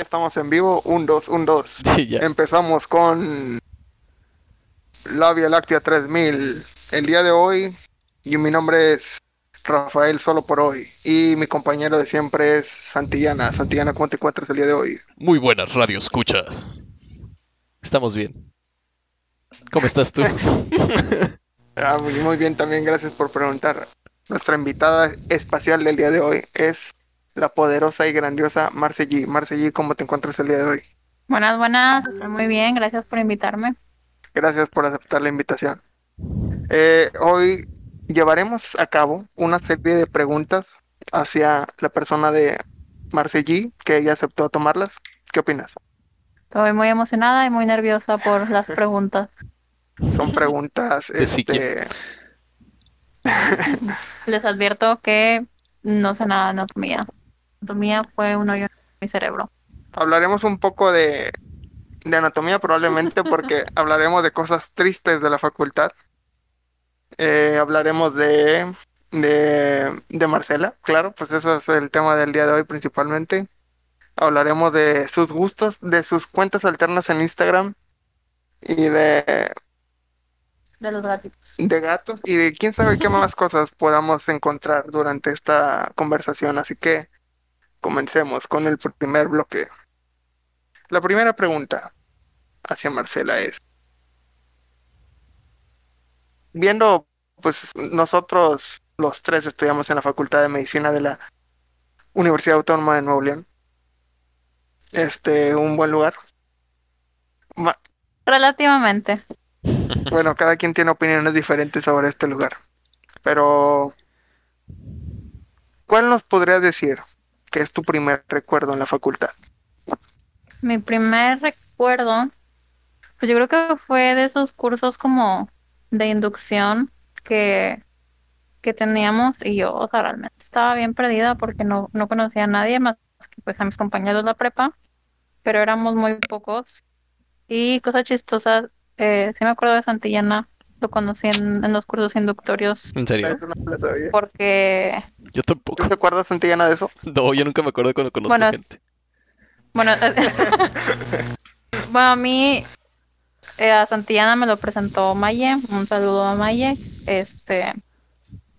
Ya estamos en vivo. Un, dos, un, dos. Sí, ya. Empezamos con la Vía Láctea 3000. El día de hoy, y mi nombre es Rafael solo por hoy. Y mi compañero de siempre es Santillana. Santillana, ¿cómo te encuentras el día de hoy? Muy buenas, Radio Escucha. Estamos bien. ¿Cómo estás tú? Ah, muy, muy bien, también gracias por preguntar. Nuestra invitada espacial del día de hoy es la poderosa y grandiosa Marce G. Marce G, ¿cómo te encuentras el día de hoy? Buenas, buenas, estoy muy bien, gracias por invitarme. Gracias por aceptar la invitación. Eh, hoy llevaremos a cabo una serie de preguntas hacia la persona de Marce G, que ella aceptó tomarlas. ¿Qué opinas? Estoy muy emocionada y muy nerviosa por las preguntas. Son preguntas este, Les advierto que no sé nada de anatomía. Anatomía fue un hoyo en mi cerebro. Hablaremos un poco de, de anatomía probablemente porque hablaremos de cosas tristes de la facultad. Eh, hablaremos de, de, de Marcela, claro, pues eso es el tema del día de hoy principalmente. Hablaremos de sus gustos, de sus cuentas alternas en Instagram y de, De los gatitos. de gatos y de quién sabe qué más cosas podamos encontrar durante esta conversación. Así que comencemos con el primer bloque. La primera pregunta hacia Marcela es, viendo, pues nosotros los tres estudiamos en la Facultad de Medicina de la Universidad Autónoma de Nuevo León. Este, un buen lugar. Ma- Relativamente. Bueno, cada quien tiene opiniones diferentes sobre este lugar. Pero, ¿cuál nos podrías decir que es tu primer recuerdo en la facultad? Mi primer recuerdo, pues yo creo que fue de esos cursos como de inducción que, que teníamos y yo, o sea, realmente estaba bien perdida porque no, no conocía a nadie más que pues a mis compañeros de la prepa, pero éramos muy pocos. Y cosas chistosas, eh, sí me acuerdo de Santillana, lo conocí en, en los cursos inductorios ¿En serio? Eso no me lo sabía. porque, Yo ¿Tú tampoco. te acuerdas, Santillana, de eso? No, yo nunca me acuerdo cuando conozco Bueno, gente. bueno, bueno, a mí eh, a Santillana me lo presentó Maye, un saludo a Maye, este,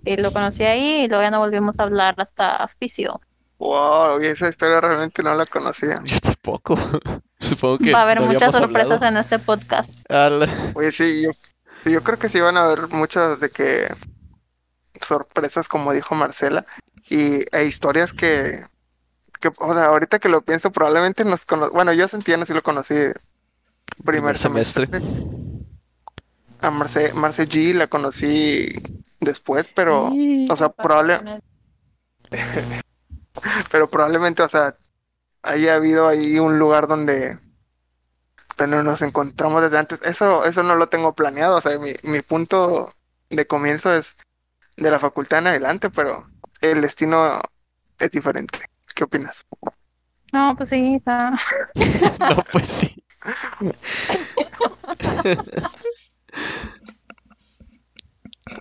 y lo conocí ahí y luego ya no volvimos a hablar hasta Fisio. Wow, y esa historia realmente no la conocía. Yo tampoco. Supongo que Va a haber no muchas sorpresas hablado. en este podcast. Ala. Oye, sí, yo, sí, yo creo que sí van a haber muchas de que sorpresas, como dijo Marcela, y e historias que, que, o sea, ahorita que lo pienso, probablemente nos cono bueno, yo a Santillana sí lo conocí primer Primer semestre. A Marce, Marce G la conocí después, pero, o sea, probable, pero probablemente, o sea, haya habido ahí un lugar donde, donde nos encontramos desde antes. Eso, eso no lo tengo planeado, o sea, mi, mi punto de comienzo es de la facultad en adelante, pero el destino es diferente. ¿Qué opinas? No, pues sí, está. No, pues sí.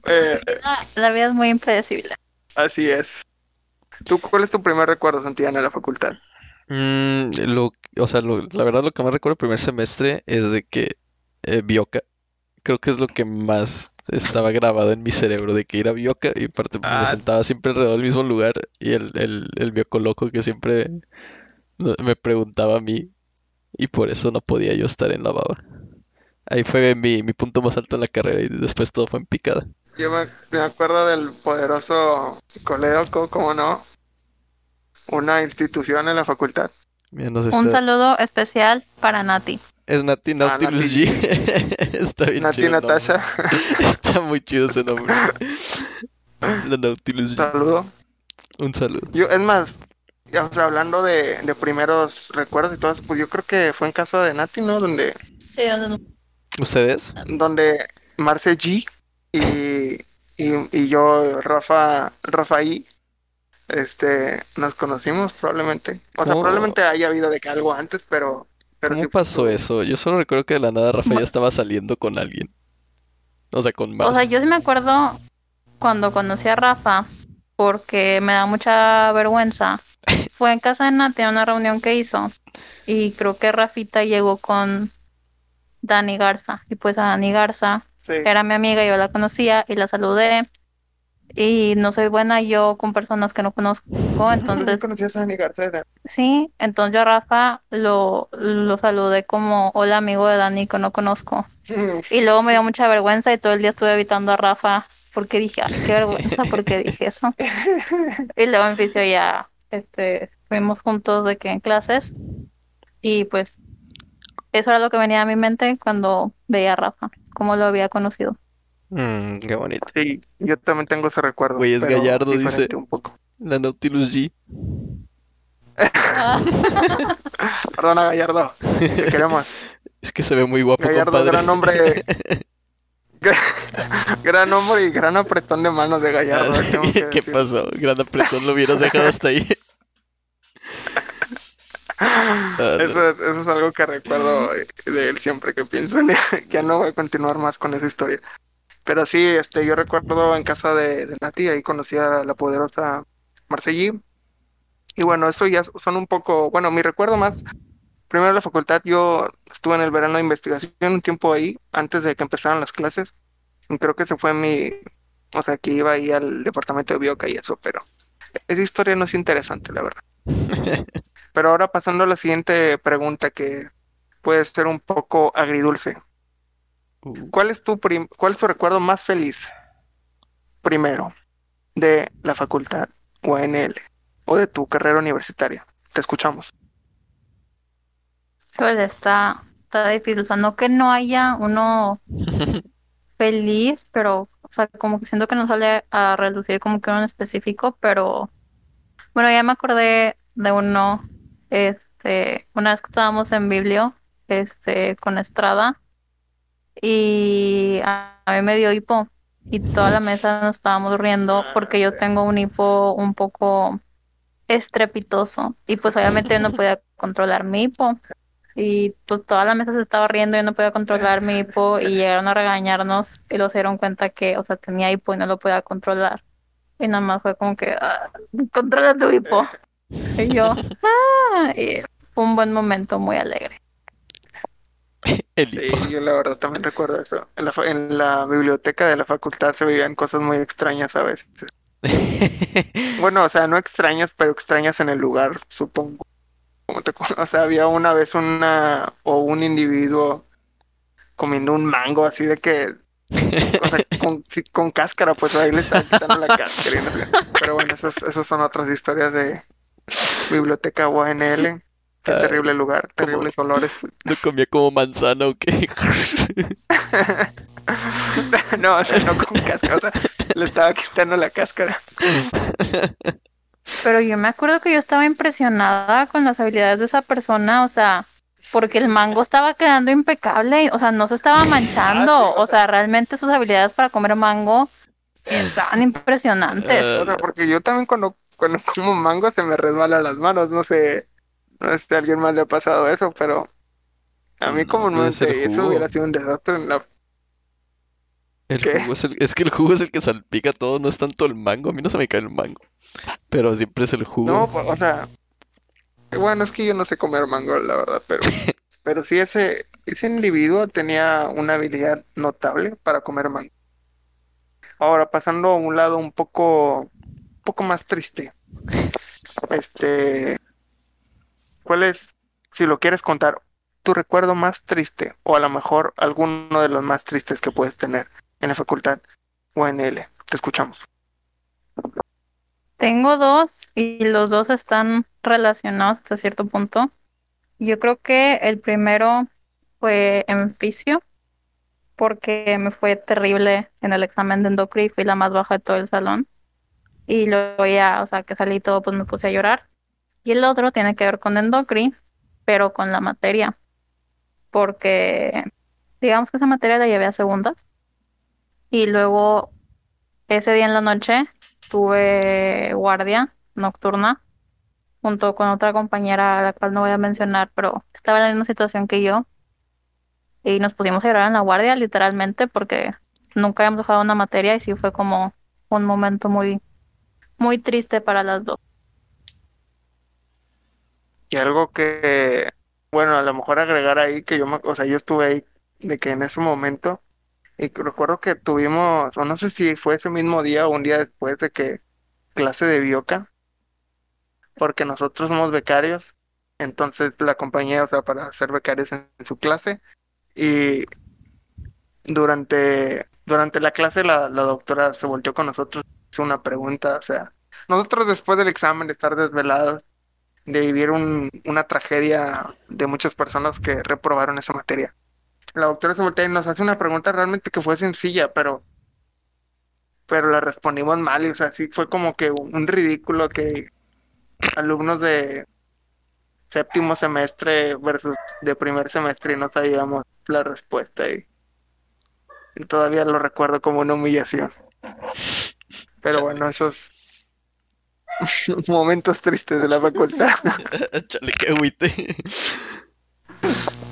Eh, La, la vida es muy impredecible. así es. ¿Tú cuál es tu primer recuerdo, Santillana, de la facultad? Mm, lo, o sea, lo- la verdad lo que más recuerdo el primer semestre es de que eh, Bioca, creo que es lo que más estaba grabado en mi cerebro, de que ir a Bioca y aparte pues, Ah. me sentaba siempre alrededor del mismo lugar y el, el, el Bioco loco que siempre me preguntaba a mí y por eso no podía yo estar en la baba. Ahí fue mi, mi punto más alto en la carrera y después todo fue en picada. Yo me, me acuerdo del poderoso Coleoco, ¿cómo no? Una institución en la facultad. Nos Un está- saludo especial para Nati. Es Nati Nautilus Nati. G. Está bien Nati chido. Natasha, Está muy chido ese nombre. La Nautilus G. saludo. Un saludo. Yo, es más, ya, o sea, hablando de, de primeros recuerdos y todo eso, pues yo creo que fue en casa de Nati, ¿no? Donde, Sí, ¿Ustedes? donde Marce G y, y, y yo, Rafa, Rafaí, este, nos conocimos probablemente. O sea, ¿Cómo? probablemente haya habido de que algo antes, pero, pero ¿Cómo sí pasó eso? Yo solo recuerdo que de la nada Rafa ya estaba saliendo con alguien. O sea, con O más. sea, yo sí me acuerdo cuando conocí a Rafa, porque me da mucha vergüenza fue en casa de Nati, en una reunión que hizo. Y creo que Rafita llegó con Dani Garza. Y pues a Dani Garza Sí. era mi amiga, yo la conocía y la saludé. Y no soy buena yo con personas que no conozco. Entonces, conocías a Dani García? sí, entonces yo a Rafa lo, lo saludé como hola amigo de Dani que no conozco. Y luego me dio mucha vergüenza y todo el día estuve evitando a Rafa porque dije, ay, qué vergüenza porque dije eso. Y luego en fisio ya este, fuimos juntos de que en clases y pues eso era lo que venía a mi mente cuando veía a Rafa, cómo lo había conocido. Mm, qué bonito. Sí, yo también tengo ese recuerdo. Güey, es pero Gallardo, diferente dice. un poco. La Nautilus G. Perdona, Gallardo. Te queremos. Es que se ve muy guapo, Gallardo, compadre. gran hombre. gran hombre y gran apretón de manos de Gallardo. tengo que ¿Qué decir. pasó? Gran apretón, lo hubieras dejado hasta ahí. Ah, no. Eso es, eso es algo que recuerdo de él siempre que pienso en él. Ya no voy a continuar más con esa historia. Pero sí, este, yo recuerdo en casa de, de Nati, ahí conocí a la poderosa Marcelli. Y bueno, eso ya son un poco, bueno, mi recuerdo más, primero la facultad, yo estuve en el verano de investigación un tiempo ahí, antes de que empezaran las clases. Y creo que se fue mi, o sea, que iba ahí al departamento de bioca y eso, pero esa historia no es interesante, la verdad. Pero ahora pasando a la siguiente pregunta que puede ser un poco agridulce. Uh, ¿Cuál es tu prim- cuál es tu recuerdo más feliz? Primero, de la facultad UNL o de tu carrera universitaria. Te escuchamos. Pues está, está difícil, o sea, no que no haya uno feliz, pero, o sea, como que siento que no sale a reducir como que uno en específico, pero bueno, ya me acordé de uno, este, una vez que estábamos en Biblio, este, con Estrada, y a, a mí me dio hipo, y toda la mesa nos estábamos riendo porque yo tengo un hipo un poco estrepitoso, y pues obviamente yo no podía controlar mi hipo. Y pues toda la mesa se estaba riendo, yo no podía controlar mi hipo y llegaron a regañarnos y los dieron cuenta que, o sea, tenía hipo y no lo podía controlar. Y nada más fue como que, "Ah, controla tu hipo. Y yo, ah, y fue un buen momento muy alegre. El Sí, yo la verdad también recuerdo eso. En la, en la biblioteca de la facultad se veían cosas muy extrañas a veces. Bueno, o sea, no extrañas, pero extrañas en el lugar, supongo. Como te o sea, había una vez una o un individuo comiendo un mango así de que, o sea, con, cáscara, pues ahí le estaba quitando la cáscara. Pero bueno, esas, esas son otras historias de biblioteca UNL. Qué Ah, terrible lugar, como- terribles olores. ¿No comía como manzana o qué? No, o sea, no con cáscara, o sea, le estaba quitando la cáscara. Pero yo me acuerdo que yo estaba impresionada con las habilidades de esa persona, o sea, porque el mango estaba quedando impecable, o sea, no se estaba manchando, Ah, sí, o o sea, realmente sus habilidades para comer mango estaban impresionantes. Ah, O sea, porque yo también cuando, cuando como mango se me resbala las manos, no sé, no sé si a alguien más le ha pasado eso, pero a mí No, como no sé, eso hubiera sido un desastre en la... El ¿Qué? jugo es, el, es que el jugo es el que salpica todo, no es tanto el mango. A mí no se me cae el mango. Pero siempre es el jugo. No, pues, o sea, bueno, es que yo no sé comer mango, la verdad, pero, pero sí ese, ese individuo tenía una habilidad notable para comer mango. Ahora, pasando a un lado un poco, un poco más triste. Este, ¿cuál es, si lo quieres contar, tu recuerdo más triste o a lo mejor alguno de los más tristes que puedes tener en la facultad UNL? Te escuchamos. Tengo dos y los dos están relacionados hasta cierto punto. Yo creo que el primero fue en fisio, porque me fue terrible en el examen de endocri, fui la más baja de todo el salón. Y luego ya, o sea, que salí todo, pues me puse a llorar. Y el otro tiene que ver con endocri, pero con la materia, porque digamos que esa materia la llevé a segundas. Y luego ese día en la noche tuve guardia nocturna junto con otra compañera a la cual no voy a mencionar, pero estaba en la misma situación que yo. Y nos pusimos a llorar en la guardia, literalmente, porque nunca habíamos dejado una materia y sí fue como un momento muy, muy triste para las dos. Y algo que, bueno, a lo mejor agregar ahí que yo me, o sea, yo estuve ahí de que en ese momento, y recuerdo que tuvimos, o no sé si fue ese mismo día o un día después de que clase de bioca, porque nosotros somos becarios, entonces la compañía, o sea, para ser becarios en, en su clase, y durante, durante la clase la, la doctora se volteó con nosotros, hizo una pregunta, o sea, nosotros después del examen de estar desvelados, de vivir un- una tragedia de muchas personas que reprobaron esa materia. La doctora y nos hace una pregunta realmente que fue sencilla, pero, pero la respondimos mal, y, o sea, sí fue como que un, ridículo que alumnos de séptimo semestre versus de primer semestre y no sabíamos la respuesta y, y todavía lo recuerdo como una humillación. Pero bueno, esos momentos tristes de la facultad. Chale, qué agüite.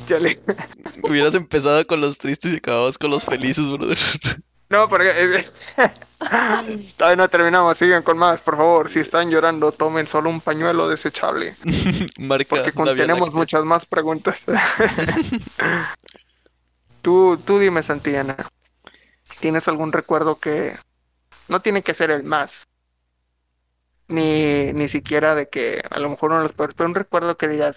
Chale. Hubieras empezado con los tristes y acababas con los felices, brother. No, porque todavía no terminamos, sigan con más, por favor. Si están llorando, tomen solo un pañuelo desechable, Marca porque Láctea. muchas más preguntas. Tú, tú dime, Santillana, ¿tienes algún recuerdo que no tiene que ser el más, ni, ni siquiera de que a lo mejor uno de los peores, pero un recuerdo que digas,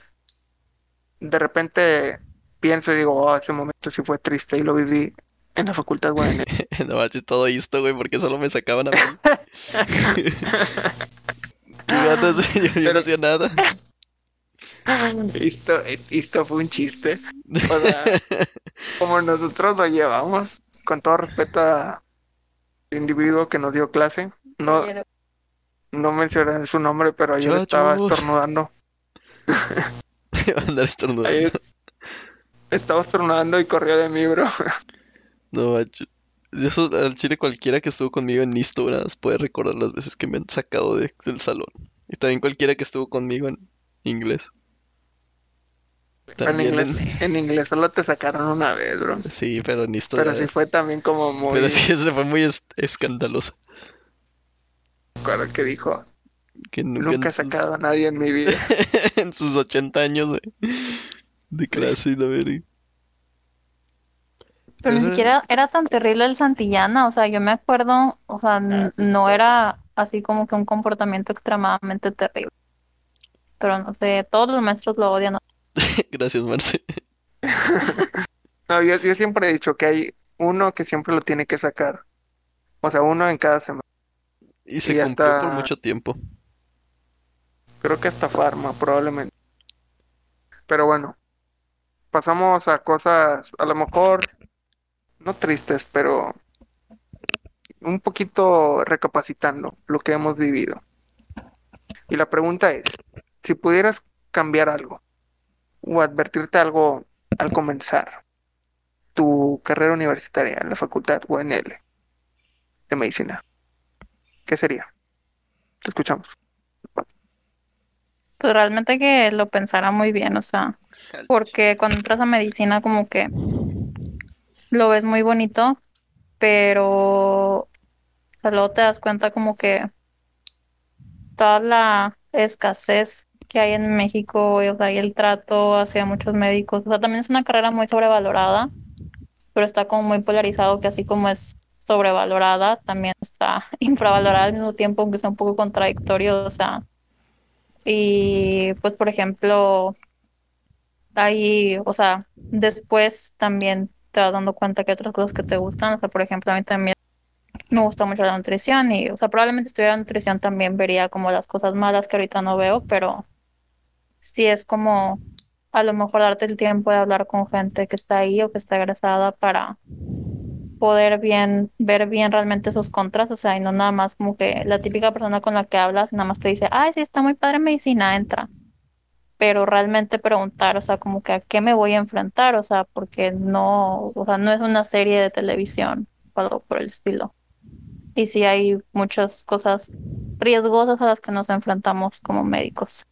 de repente pienso y digo, oh, ese momento sí fue triste y lo viví en la facultad Guadalupe. No manches, todo esto, güey, porque solo me sacaban a mí. Qué ganas, yo, yo no Pero- hacía nada. Esto, esto fue un chiste. O sea, como nosotros lo llevamos, con todo respeto al individuo que nos dio clase, no, no mencioné su nombre, pero ayer Chachos. estaba estornudando. Andar estornudando. Ayer estaba estornudando y corrió de mí, bro. No manches. Eso al chile cualquiera que estuvo conmigo en más puede recordar las veces que me han sacado de- del salón. Y también cualquiera que estuvo conmigo en inglés. En También inglés, en inglés solo te sacaron una vez, bro. Sí, pero en Pero sí fue también como muy... Pero sí, ese fue muy es- escandaloso. Recuerdo que dijo, Que nunca, nunca he sus- sacado a nadie en mi vida. en sus 80 años de, de clase y la verga. Pero ni siquiera era tan terrible el Santillana, o sea, yo me acuerdo, o sea, n- no era así como que un comportamiento extremadamente terrible. Pero no sé, todos los maestros lo odian. Gracias, Marce. No, yo, yo siempre he dicho que hay uno que siempre lo tiene que sacar. O sea, uno en cada semana. Y se cumplió por mucho tiempo. Creo que hasta Farma, probablemente. Pero bueno, pasamos a cosas a lo mejor no tristes, pero un poquito recapacitando lo que hemos vivido. Y la pregunta es, si pudieras cambiar algo o advertirte algo al comenzar tu carrera universitaria en la facultad UNL de medicina, ¿qué sería? Te escuchamos. Pues realmente que lo pensara muy bien, o sea, porque cuando entras a medicina como que lo ves muy bonito, pero o sea, luego te das cuenta como que toda la escasez que hay en México, y, o sea, y el trato hacia muchos médicos, o sea, también es una carrera muy sobrevalorada, pero está como muy polarizado que así como es sobrevalorada, también está infravalorada al mismo tiempo, aunque sea un poco contradictorio, o sea, y pues por ejemplo, ahí, o sea, después también te vas dando cuenta que hay otras cosas que te gustan, o sea, por ejemplo, a mí también me gusta mucho la nutrición y, o sea, probablemente si estuviera nutrición también vería como las cosas malas que ahorita no veo, pero sí es como a lo mejor darte el tiempo de hablar con gente que está ahí o que está egresada para poder bien, ver bien realmente sus contras, o sea, y no nada más como que la típica persona con la que hablas nada más te dice, ay, sí, está muy padre medicina, entra. Pero realmente preguntar, o sea, como que a qué me voy a enfrentar, o sea, porque no, o sea, no es una serie de televisión o algo por el estilo. Y sí hay muchas cosas riesgosas a las que nos enfrentamos como médicos.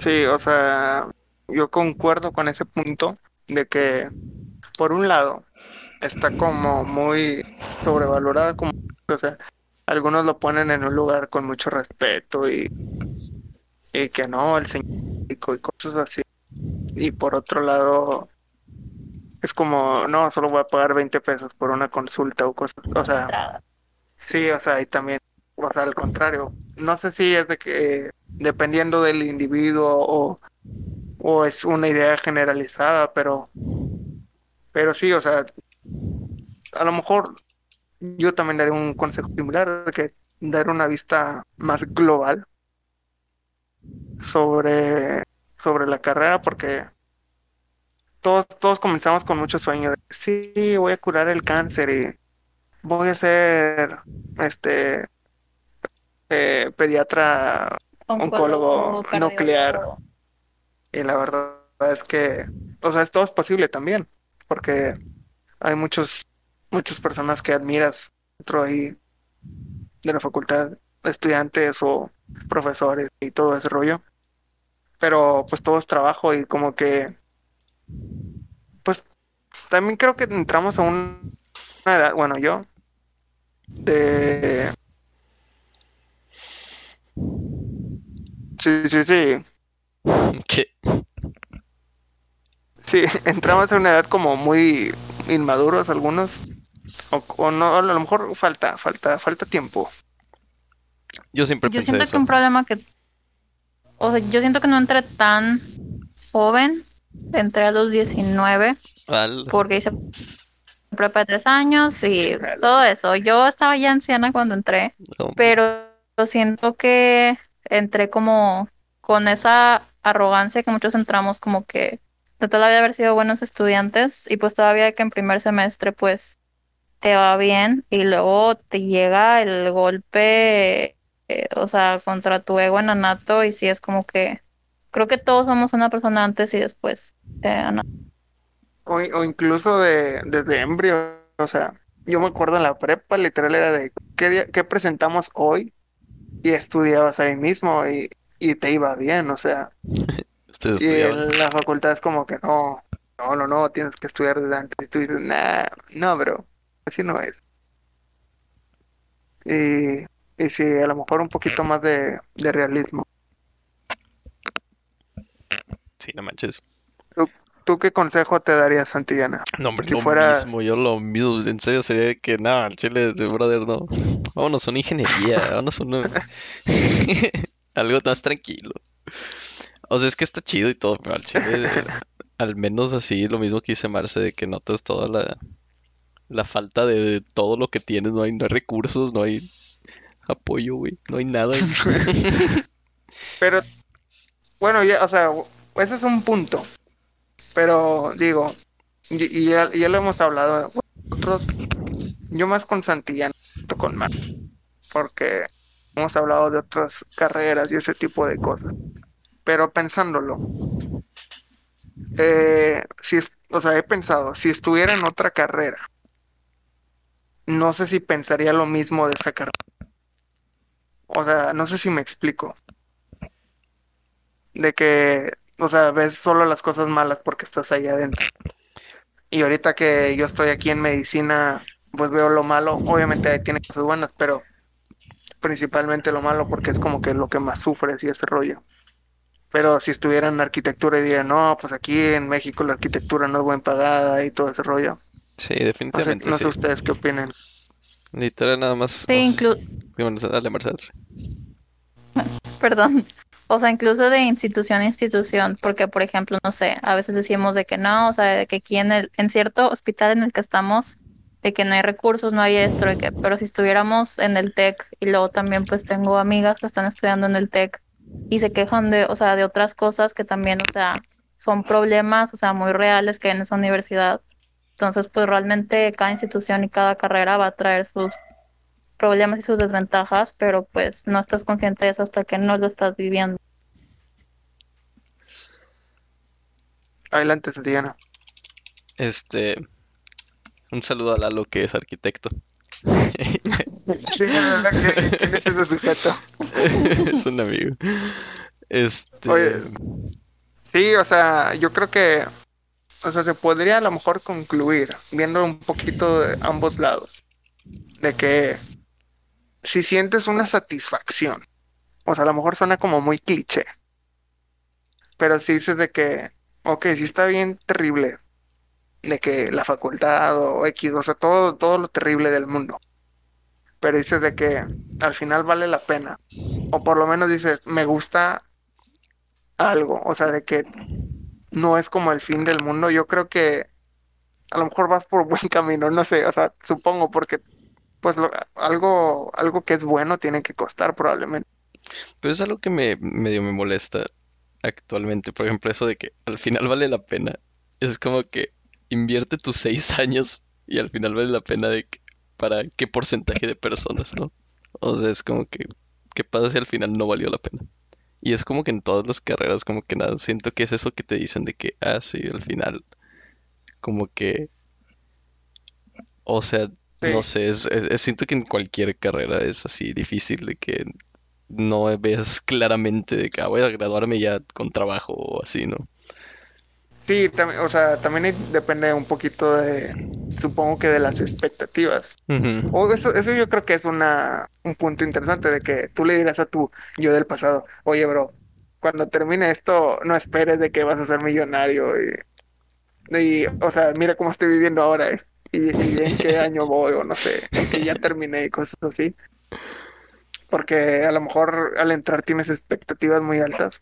Sí, o sea, yo concuerdo con ese punto de que, por un lado, está como muy sobrevalorada, como, o sea, algunos lo ponen en un lugar con mucho respeto y, y que no, el señor y cosas así. Y por otro lado, es como, no, solo voy a pagar 20 pesos por una consulta o cosas, o sea, sí, o sea, y también, o sea, al contrario, no sé si es de que, dependiendo del individuo o, o es una idea generalizada, pero, pero sí, o sea, a lo mejor yo también daré un consejo similar, de que dar una vista más global sobre, sobre la carrera, porque todos, todos comenzamos con muchos sueños. De, sí, voy a curar el cáncer y voy a ser este eh, pediatra, oncólogo, nuclear. Y la verdad es que, o sea, todo es posible también, porque hay muchos, muchas personas que admiras dentro ahí de la facultad, estudiantes o profesores y todo ese rollo. Pero pues todo es trabajo y como que, pues también creo que entramos a una edad, bueno, yo, de... Sí, sí, sí. ¿Qué? Sí, entramos a una edad como muy inmaduros algunos. O, o no, a lo mejor falta, falta, falta tiempo. Yo siempre Yo pensé siento eso. que un problema que, o sea, yo siento que no entré tan joven, entré a los 19 Al- porque hice prepa de tres años y todo eso. Yo estaba ya anciana cuando entré, no, pero siento que entré como con esa arrogancia que muchos entramos como que de la vida haber sido buenos estudiantes y pues todavía que en primer semestre pues te va bien y luego te llega el golpe, eh, o sea, contra tu ego en anato y sí es como que creo que todos somos una persona antes y después de anato. O, o incluso de, desde embrio. O sea, yo me acuerdo en la prepa, literal era de qué, día- qué presentamos hoy y estudiabas ahí mismo y, y te iba bien. O sea, ustedes y estudiaban. en la facultad es como que no, no, no, no, tienes que estudiar desde antes. Y tú dices, nah, no, bro, así no es. Y, y sí, a lo mejor un poquito más de, de realismo. Sí, no manches. ¿Tú qué consejo te darías, Santillana? No, hombre, Si lo fuera- mismo, yo lo mismo. En serio sería que, nada, chile, de brother, no. Vámonos a una ingeniería, vámonos a una... Algo más tranquilo. O sea, es que está chido y todo, pero al chile, al menos así, lo mismo que dice Marce, de que notas toda la, la falta de todo lo que tienes, no hay, no hay recursos, no hay apoyo, güey, no hay nada. Pero, bueno, ya, o sea, ese es un punto. Pero digo, y, y ya, lo hemos hablado nosotros, yo más con Santillana, no con Mar, porque hemos hablado de otras carreras y ese tipo de cosas. Pero pensándolo, eh, si, o sea, he pensado, si estuviera en otra carrera, no sé si pensaría lo mismo de esa carrera. O sea, no sé si me explico de que, o sea, ves solo las cosas malas porque estás ahí adentro. Y ahorita que yo estoy aquí en medicina, pues veo lo malo. Obviamente tiene cosas buenas, pero principalmente lo malo porque es como que lo que más sufres y ese rollo. Pero si estuviera en arquitectura y diría, no, pues aquí en México la arquitectura no es buen pagada y todo ese rollo. Sí, No sé, definitivamente no sí. sé ustedes qué opinan. Literal, nada más. Sí, inclu- Bueno, dale, Marcelo. Perdón. O sea, incluso de institución a institución, porque por ejemplo, no sé, a veces decimos de que no, o sea, de que aquí en el, en cierto hospital en el que estamos, de que no hay recursos, no hay esto, de que, pero si estuviéramos en el TEC, y luego también pues tengo amigas que están estudiando en el TEC y se quejan de, o sea, de otras cosas que también, o sea, son problemas, o sea, muy reales que hay en esa universidad. Entonces, pues realmente cada institución y cada carrera va a traer sus problemas y sus desventajas, pero pues no estás consciente de eso hasta que no lo estás viviendo. Adelante, Santillana. Este. Un saludo a Lalo, que es arquitecto. Sí, verdad que- ¿quién es ese sujeto? es un amigo. Este. Oye. Sí, o sea, yo creo que, o sea, se podría a lo mejor concluir viendo un poquito de ambos lados, de que si sientes una satisfacción, o sea, a lo mejor suena como muy cliché, pero si dices de que, ok, sí está bien terrible, de que la facultad o X, o sea, todo, todo lo terrible del mundo. Pero dices de que al final vale la pena. O por lo menos dices, me gusta algo. O sea, de que no es como el fin del mundo. Yo creo que a lo mejor vas por buen camino, no sé, o sea, supongo porque pues lo- algo, algo que es bueno tiene que costar probablemente. Pero es algo que me medio me molesta actualmente. Por ejemplo, eso de que al final vale la pena. Es como que invierte tus seis años y al final vale la pena de que- para qué porcentaje de personas, ¿no? O sea, es como que, ¿qué pasa si al final no valió la pena? Y es como que en todas las carreras, como que nada, siento que es eso que te dicen de que, ah, sí, al final, como que, o sea, no sé, es, es- es- siento que en cualquier carrera es así difícil de que no ves claramente de que ah, voy a graduarme ya con trabajo o así, ¿no? Sí, también, o sea, también depende un poquito de, supongo que de las expectativas. O eso, eso yo creo que es una, un punto interesante de que tú le dirás a tu yo del pasado, oye, bro, cuando termine esto, no esperes de que vas a ser millonario y, y, o sea, mira cómo estoy viviendo ahora eh, y, y en qué año voy o no sé, en que ya terminé y cosas así. Porque a lo mejor al entrar tienes expectativas muy altas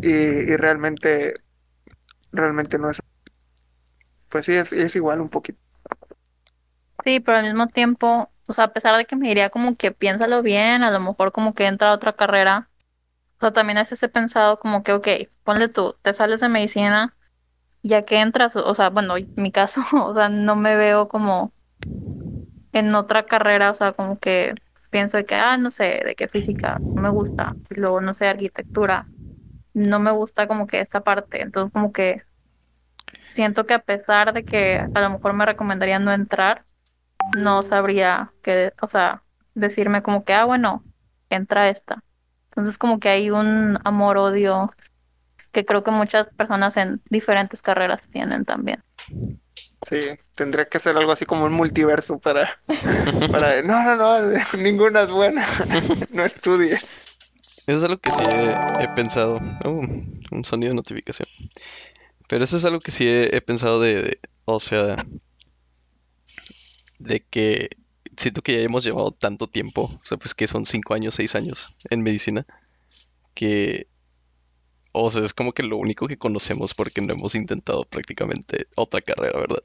y, y realmente, realmente no es. Pues sí, es, es igual un poquito. Sí, pero al mismo tiempo, o sea, a pesar de que me diría como que piénsalo bien, a lo mejor como que entra a otra carrera, o sea, también a veces he pensado como que, ok, ponle tú, te sales de medicina, ya que entras, o sea, bueno, en mi caso, o sea, no me veo como en otra carrera, o sea, como que pienso de que, ah, no sé, de que física no me gusta, y luego, no sé, arquitectura, no me gusta como que esta parte, entonces como que siento que a pesar de que a lo mejor me recomendaría no entrar, no sabría que, o sea, decirme como que, ah, bueno, entra esta. Entonces como que hay un amor-odio que creo que muchas personas en diferentes carreras tienen también. Sí, tendría que ser algo así como un multiverso para, para, no, no, no, ninguna es buena, no estudie. Eso es algo que sí he, he pensado. Oh, un sonido de notificación. Pero eso es algo que sí he, he pensado de, de- o sea, de que siento que ya hemos llevado tanto tiempo, o sea, pues que son cinco años, seis años en medicina, que, o sea, es como que lo único que conocemos porque no hemos intentado prácticamente otra carrera, ¿verdad?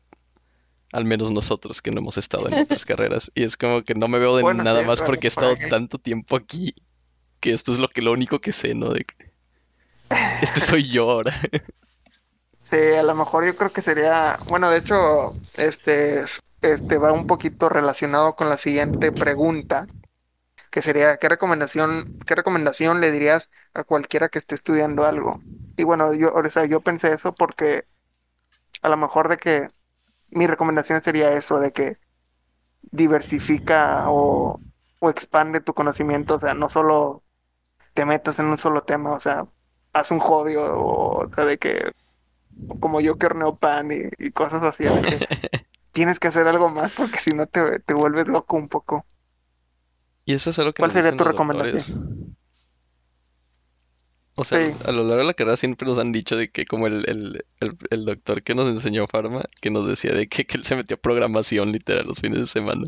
Al menos nosotros que no hemos estado en otras carreras. Y es como que no me veo de Bueno, nada sí, más porque he estado tanto tiempo aquí que esto es lo que lo único que sé, ¿no? De que este soy yo ahora. Sí, a lo mejor yo creo que sería, bueno, de hecho, este, es- este va un poquito relacionado con la siguiente pregunta, que sería, ¿qué recomendación, qué recomendación le dirías a cualquiera que esté estudiando algo? Y bueno, yo, o sea, yo pensé eso porque a lo mejor de que mi recomendación sería eso, de que diversifica o, o expande tu conocimiento, o sea, no solo te metas en un solo tema, o sea, haz un hobby o, o sea, de que como yo que horneo pan y, y cosas así, de que tienes que hacer algo más porque si no te, te vuelves loco un poco. Y eso es algo que ¿Cuál nos sería dicen tu los recomendación? doctores. O sea, Sí. a lo largo de la carrera siempre nos han dicho de que como el, el, el, el doctor que nos enseñó farma, que nos decía de que, que él se metió a programación literal los fines de semana.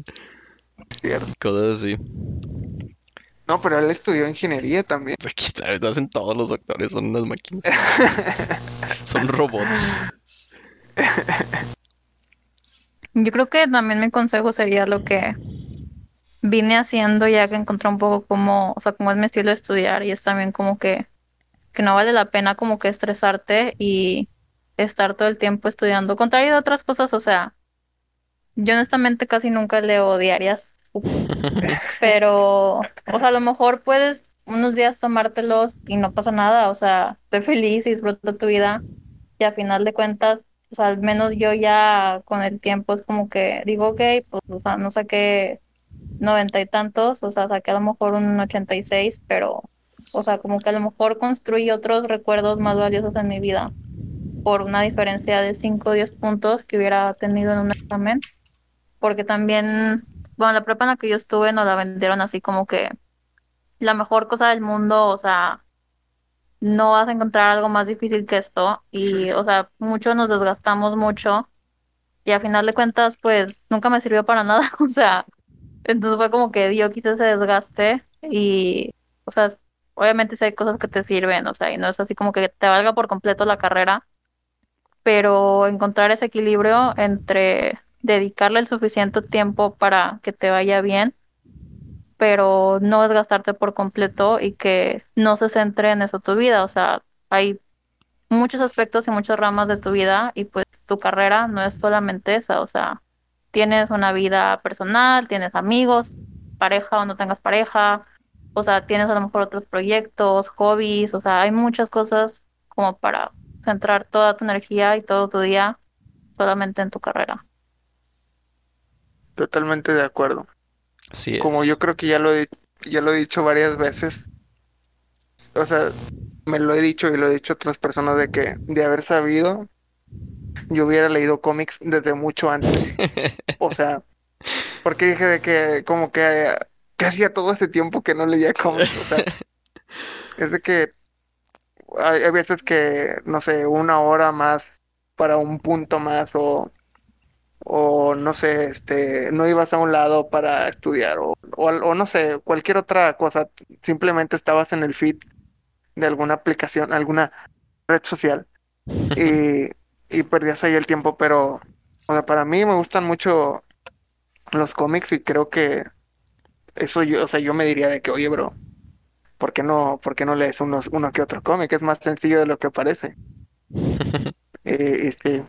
Cierto. Cosas así. No, pero él estudió ingeniería también. Aquí hacen todos los doctores, son unas máquinas. Son robots. Yo creo que también mi consejo sería lo que vine haciendo ya que encontré un poco como, o sea, cómo es mi estilo de estudiar y es también como que, que no vale la pena como que estresarte y estar todo el tiempo estudiando. Contrario de otras cosas, o sea, yo honestamente casi nunca leo diarias, pero, o sea, a lo mejor puedes unos días tomártelos y no pasa nada, o sea, sé feliz y disfruta tu vida. Y a final de cuentas, o sea, al menos yo ya con el tiempo es como que digo, ok, pues, o sea, no saqué noventa y tantos, o sea, saqué a lo mejor un ochenta y seis, pero, o sea, como que a lo mejor construí otros recuerdos más valiosos en mi vida por una diferencia de 5 o 10 puntos que hubiera tenido en un examen, porque también, bueno, la prepa en la que yo estuve nos la vendieron así como que la mejor cosa del mundo, o sea, no vas a encontrar algo más difícil que esto y, o sea, muchos nos desgastamos mucho y a final de cuentas, pues nunca me sirvió para nada, o sea, entonces fue como que yo quise ese desgaste y, o sea, obviamente sí hay cosas que te sirven, o sea, y no es así como que te valga por completo la carrera, pero encontrar ese equilibrio entre dedicarle el suficiente tiempo para que te vaya bien pero no desgastarte por completo y que no se centre en eso tu vida. O sea, hay muchos aspectos y muchas ramas de tu vida y pues tu carrera no es solamente esa. O sea, tienes una vida personal, tienes amigos, pareja o no tengas pareja, o sea, tienes a lo mejor otros proyectos, hobbies, o sea, hay muchas cosas como para centrar toda tu energía y todo tu día solamente en tu carrera. Totalmente de acuerdo. Como yo creo que ya lo he, ya lo he dicho varias veces, o sea, me lo he dicho y lo he dicho a otras personas de que de haber sabido, yo hubiera leído cómics desde mucho antes. O sea, porque dije de que como que, que hacía todo este tiempo que no leía cómics. O sea, es de que hay, hay veces que, no sé, una hora más para un punto más o, o no sé, este, no ibas a un lado para estudiar o, o, o no sé, cualquier otra cosa. Simplemente estabas en el feed de alguna aplicación, alguna red social y, y perdías ahí el tiempo, pero o sea, para mí me gustan mucho los cómics y creo que eso yo, o sea, yo me diría de que, oye, bro, ¿por qué no, por qué no lees unos, uno que otro cómic? Es más sencillo de lo que parece. Y, y sí,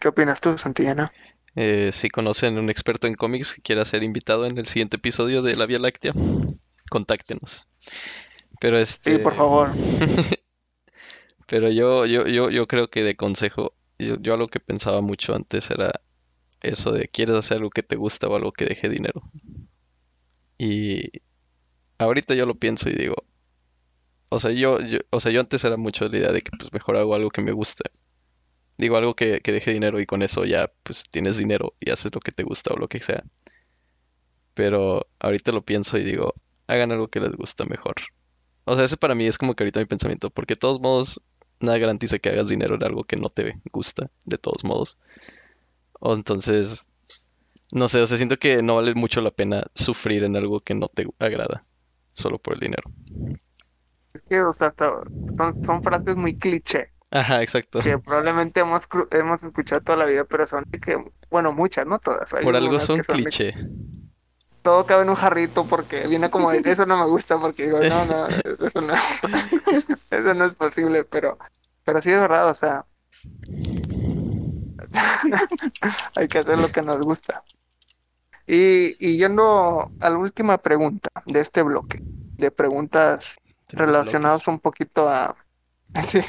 ¿qué opinas tú, Santillana? Eh, si conocen un experto en cómics que quiera ser invitado en el siguiente episodio de La Vía Láctea, contáctenos. Pero Sí, este, por favor. pero yo, yo, yo, yo creo que de consejo, yo, yo algo que pensaba mucho antes era eso de quieres hacer algo que te gusta o algo que deje dinero. Y ahorita yo lo pienso y digo, o sea, yo, yo, o sea, yo antes era mucho la idea de que pues mejor hago algo que me gusta. Digo algo que, que deje dinero y con eso ya pues tienes dinero y haces lo que te gusta o lo que sea. Pero ahorita lo pienso y digo, hagan algo que les gusta mejor. O sea, ese para mí es como que ahorita mi pensamiento, porque de todos modos nada garantiza que hagas dinero en algo que no te gusta, de todos modos. O entonces, no sé, o sea, siento que no vale mucho la pena sufrir en algo que no te agrada, solo por el dinero. Es que, o sea, son, son frases muy cliché Ajá, exacto. que probablemente hemos, hemos escuchado toda la vida, pero son que, bueno, muchas, no todas. Hay Por algo son son de cliché. todo cabe en un jarrito porque viene como de, eso no me gusta porque digo, no, no, eso no, eso no es posible, pero, pero sí es verdad, o sea, hay que hacer lo que nos gusta. Y, y yendo a la última pregunta de este bloque, de preguntas relacionadas bloques. un poquito a, sí,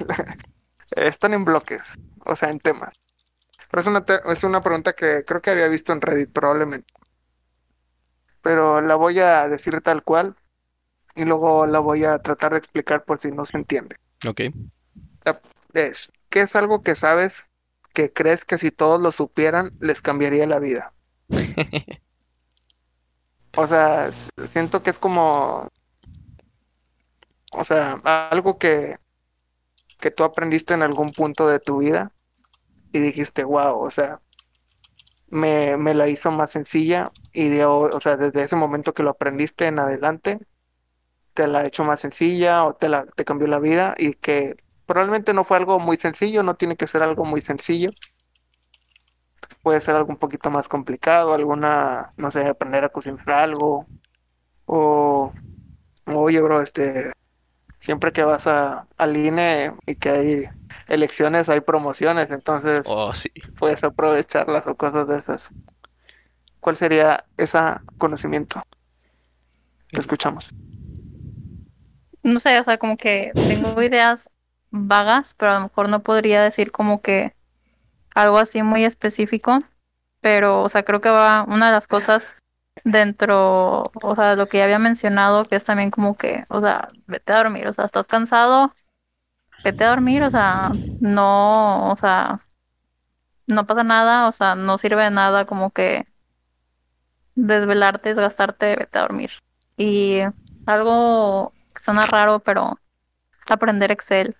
están en bloques, o sea, en temas. Pero es una, te- es una pregunta que creo que había visto en Reddit probablemente pero la voy a decir tal cual y luego la voy a tratar de explicar por si no se entiende. Ok. Es, ¿qué es algo que sabes que crees que si todos lo supieran les cambiaría la vida? O sea, siento que es como, o sea, algo que, que tú aprendiste en algún punto de tu vida y dijiste, wow, o sea, me, me la hizo más sencilla y de, o sea, desde ese momento que lo aprendiste en adelante, te la ha hecho más sencilla o te la, te cambió la vida y que probablemente no fue algo muy sencillo, no tiene que ser algo muy sencillo, puede ser algo un poquito más complicado, alguna, no sé, aprender a cocinar algo o, oye, bro, este, siempre que vas a, al INE y que hay elecciones, hay promociones, entonces Oh, sí. puedes aprovecharlas o cosas de esas. ¿Cuál sería ese conocimiento? Te escuchamos. No sé, o sea, como que tengo ideas vagas, pero a lo mejor no podría decir como que algo así muy específico, pero, o sea, creo que va una de las cosas dentro, o sea, lo que ya había mencionado, que es también como que, o sea, vete a dormir, o sea, estás cansado, vete a dormir, o sea, no, o sea, no pasa nada, o sea, no sirve de nada como que desvelarte, desgastarte, vete a dormir. Y algo que suena raro, pero aprender Excel.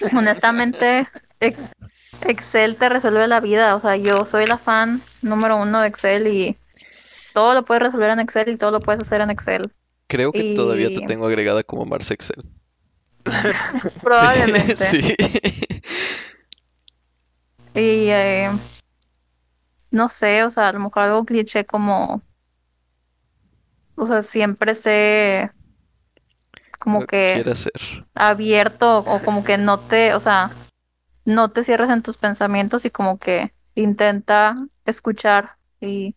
Honestamente, ex- Excel te resuelve la vida. O sea, yo soy la fan número uno de Excel y todo lo puedes resolver en Excel y todo lo puedes hacer en Excel. Creo que todavía te tengo agregada como Mars Excel. Probablemente. Sí. Y eh, no sé, o sea, a lo mejor algo cliché como, o sea, siempre sé como Lo que quiere hacer. abierto o como que no te, o sea, no te cierres en tus pensamientos y como que intenta escuchar y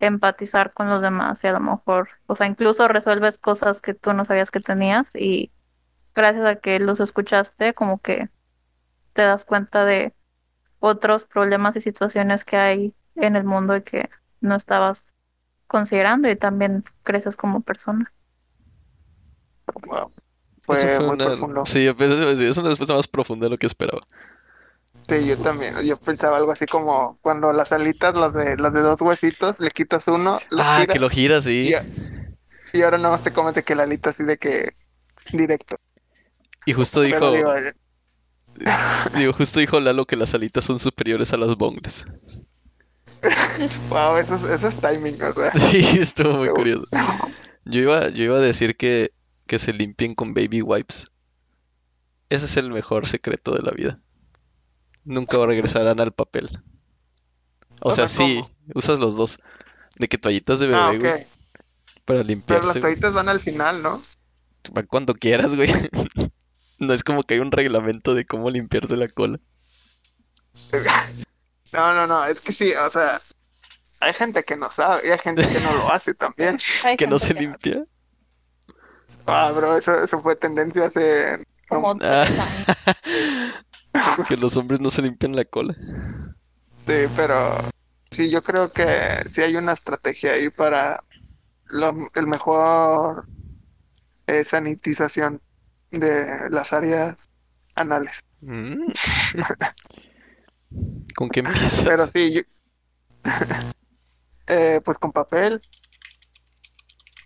empatizar con los demás y a lo mejor, o sea, incluso resuelves cosas que tú no sabías que tenías y gracias a que los escuchaste como que te das cuenta de otros problemas y situaciones que hay en el mundo y que no estabas considerando y también creces como persona. Wow. Fue Eso fue muy una... profundo. Sí, yo es una respuesta más profunda de lo que esperaba. Sí, yo también. Yo pensaba algo así como cuando las alitas, las de, las de dos huesitos, le quitas uno, Ah, giras, que lo giras, sí. y, y ahora nada más te comes de que la alita así de que directo. Y justo dijo, digo, digo, justo dijo Lalo que las alitas son superiores a las bongles. wow, eso, es- eso es timing, o sea. Sí, estuvo muy curioso. Yo iba, yo iba a decir que, que se limpien con baby wipes. Ese es el mejor secreto de la vida. Nunca regresarán al papel. O sea, sí, usas los dos. De que toallitas de bebé, Ah, güey, para Pero las limpiarse. toallitas van al final, ¿no? Va cuando quieras, güey. No es como que hay un reglamento de cómo limpiarse la cola. No, no, no, es que sí, o sea, hay gente que no sabe y hay gente que no lo hace también. Que no se limpia. Ah, bro, eso, eso fue tendencia hace... Como Ah. Que los hombres no se limpian la cola. Sí, pero sí, yo creo que sí hay una estrategia ahí para lo- el mejor eh, sanitización de las áreas anales. Mm. ¿Con qué empiezas? Pero sí, yo- eh, pues con papel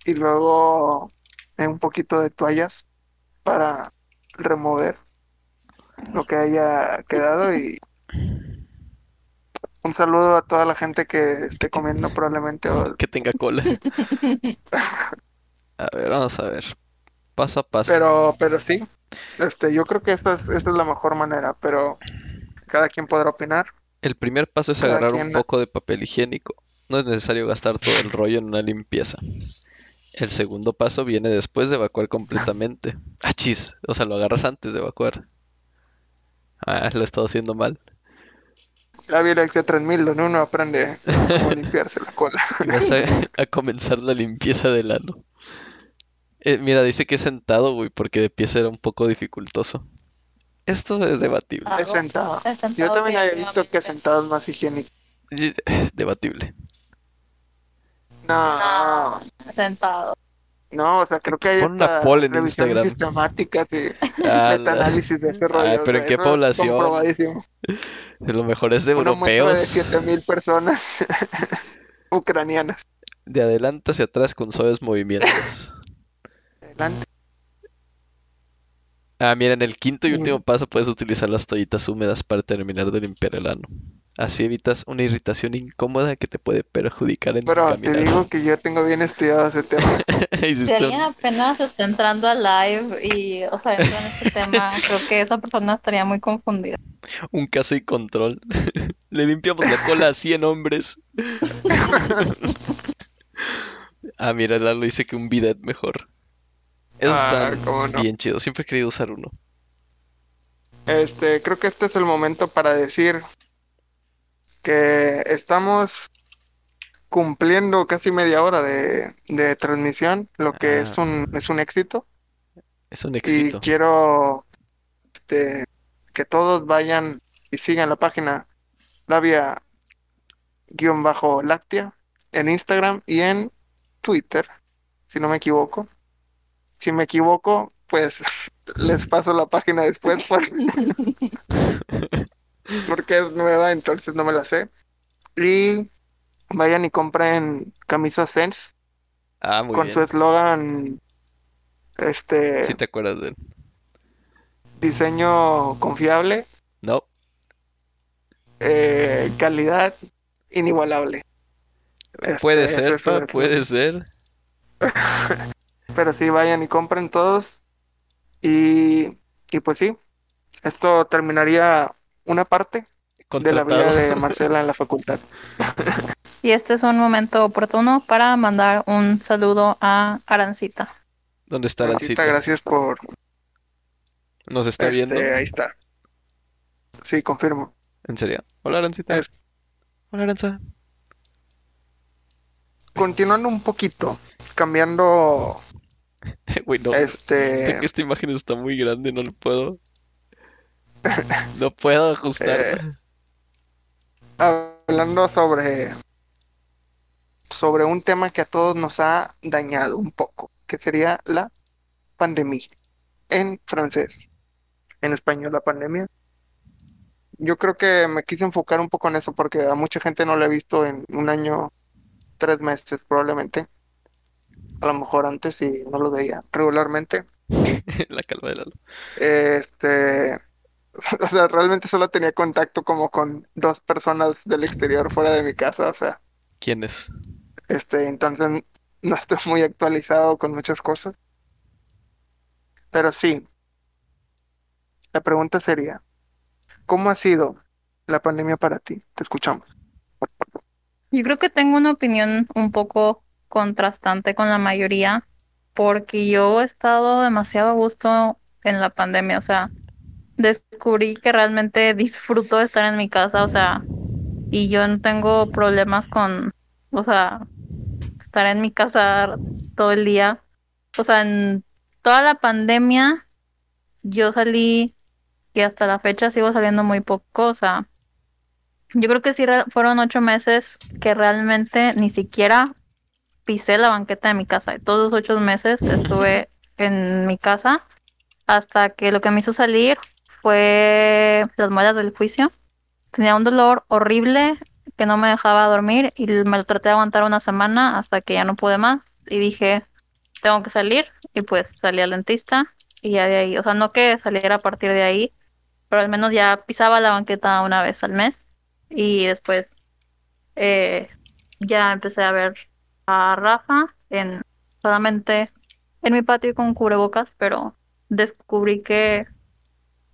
y luego un poquito de toallas para remover lo que haya quedado y un saludo a toda la gente que esté comiendo probablemente o- Que tenga cola. A ver, vamos a ver. Paso a paso. pero pero sí este yo creo que esta es, esta es la mejor manera pero cada quien podrá opinar El primer paso es Cada agarrar un poco de papel higiénico. No es necesario gastar todo el rollo en una limpieza. El segundo paso viene después de evacuar completamente. Ah, chis. O sea, lo agarras antes de evacuar. Ah, lo he estado haciendo mal. la violencia 3000 donde uno aprende cómo limpiarse la cola vas a, a comenzar la limpieza del ano. Eh, mira, dice que es sentado, güey, porque de pie será un poco dificultoso. Esto es debatible. es sentado Es sentado, yo también había visto que sentado es más higiénico Y- Debatible. no Sentado. No o sea creo que hay Pon una poll en Instagram. sistemáticas y Ah, metaanálisis de ese rollo pero ¿en qué población? comprobadísimo. lo mejor es de una muestra de europeos. 7000 personas ucranianas De adelante hacia atrás con suaves movimientos. adelante Ah, mira, en el quinto y último paso puedes utilizar las toallitas húmedas para terminar de limpiar el ano. Así evitas una irritación incómoda que te puede perjudicar en tu pero te caminar. digo que yo tengo bien estudiado ese tema Si alguien apenas está entrando al live y, o sea, entra en este tema, creo que esa persona estaría muy confundida. un caso y control. Le limpiamos la cola a 100 hombres. Ah, mira, Lalo dice que un bidet mejor. Eso Ah, está no. bien chido. Siempre he querido usar uno. Este, creo que este es el momento para decir que estamos cumpliendo casi media hora de, de transmisión, lo que Ah. es un, es un éxito. Es un Y éxito. quiero este, que todos vayan y sigan la página Labia-Láctea en Instagram y en Twitter, si no me equivoco. Si me equivoco, pues les paso la página después por- porque es nueva, entonces no me la sé. Y vayan y compren camisas Sense Ah, muy con bien. su eslogan este Sí te acuerdas de él. diseño confiable, No, eh, calidad inigualable. puede Este, ser, pa, el- puede ser. Pero sí, vayan y compren todos. Y, y pues sí, esto terminaría una parte de la vida de Marcela en la facultad. Y este es un momento oportuno para mandar un saludo a Arancita. ¿Dónde está Arancita, Arancita? gracias por... ¿Nos está este, viendo? ahí está. Sí, confirmo. ¿En serio? Hola, Arancita. Es- Hola, Aranza. Continuando un poquito, cambiando Güey, no. este... Esta, esta imagen está muy grande, no lo puedo. No puedo ajustarla. hablando sobre sobre un tema que a todos nos ha dañado un poco, que sería la pandemia en francés, en español la pandemia. Yo creo que me quise enfocar un poco en eso porque a mucha gente no la he visto en un año, tres meses probablemente. A lo mejor antes y no lo veía regularmente. La calma de Lalo. Este, o sea, realmente solo tenía contacto como con dos personas del exterior fuera de mi casa, o sea, ¿Quién es? este, entonces no estoy muy actualizado con muchas cosas. Pero sí, la pregunta sería, ¿cómo ha sido la pandemia para ti? Te escuchamos. Yo creo que tengo una opinión un poco contrastante con la mayoría, porque yo he estado demasiado a gusto en la pandemia, o sea, descubrí que realmente disfruto de estar en mi casa, o sea, y yo no tengo problemas con, o sea, estar en mi casa todo el día. O sea, en toda la pandemia yo salí y hasta la fecha sigo saliendo muy poco, o sea, yo creo que sí fueron ocho meses que realmente ni siquiera pisé la banqueta de mi casa. Todos los ocho meses estuve en mi casa hasta que lo que me hizo salir fue las muelas del juicio. Tenía un dolor horrible que no me dejaba dormir y me lo traté de aguantar una semana hasta que ya no pude más. Y dije, tengo que salir y pues salí al dentista y ya de ahí, o sea, no que saliera a partir de ahí, pero al menos ya pisaba la banqueta una vez al mes. Y después eh, ya empecé a ver a Rafa en solamente en mi patio con cubrebocas, pero descubrí que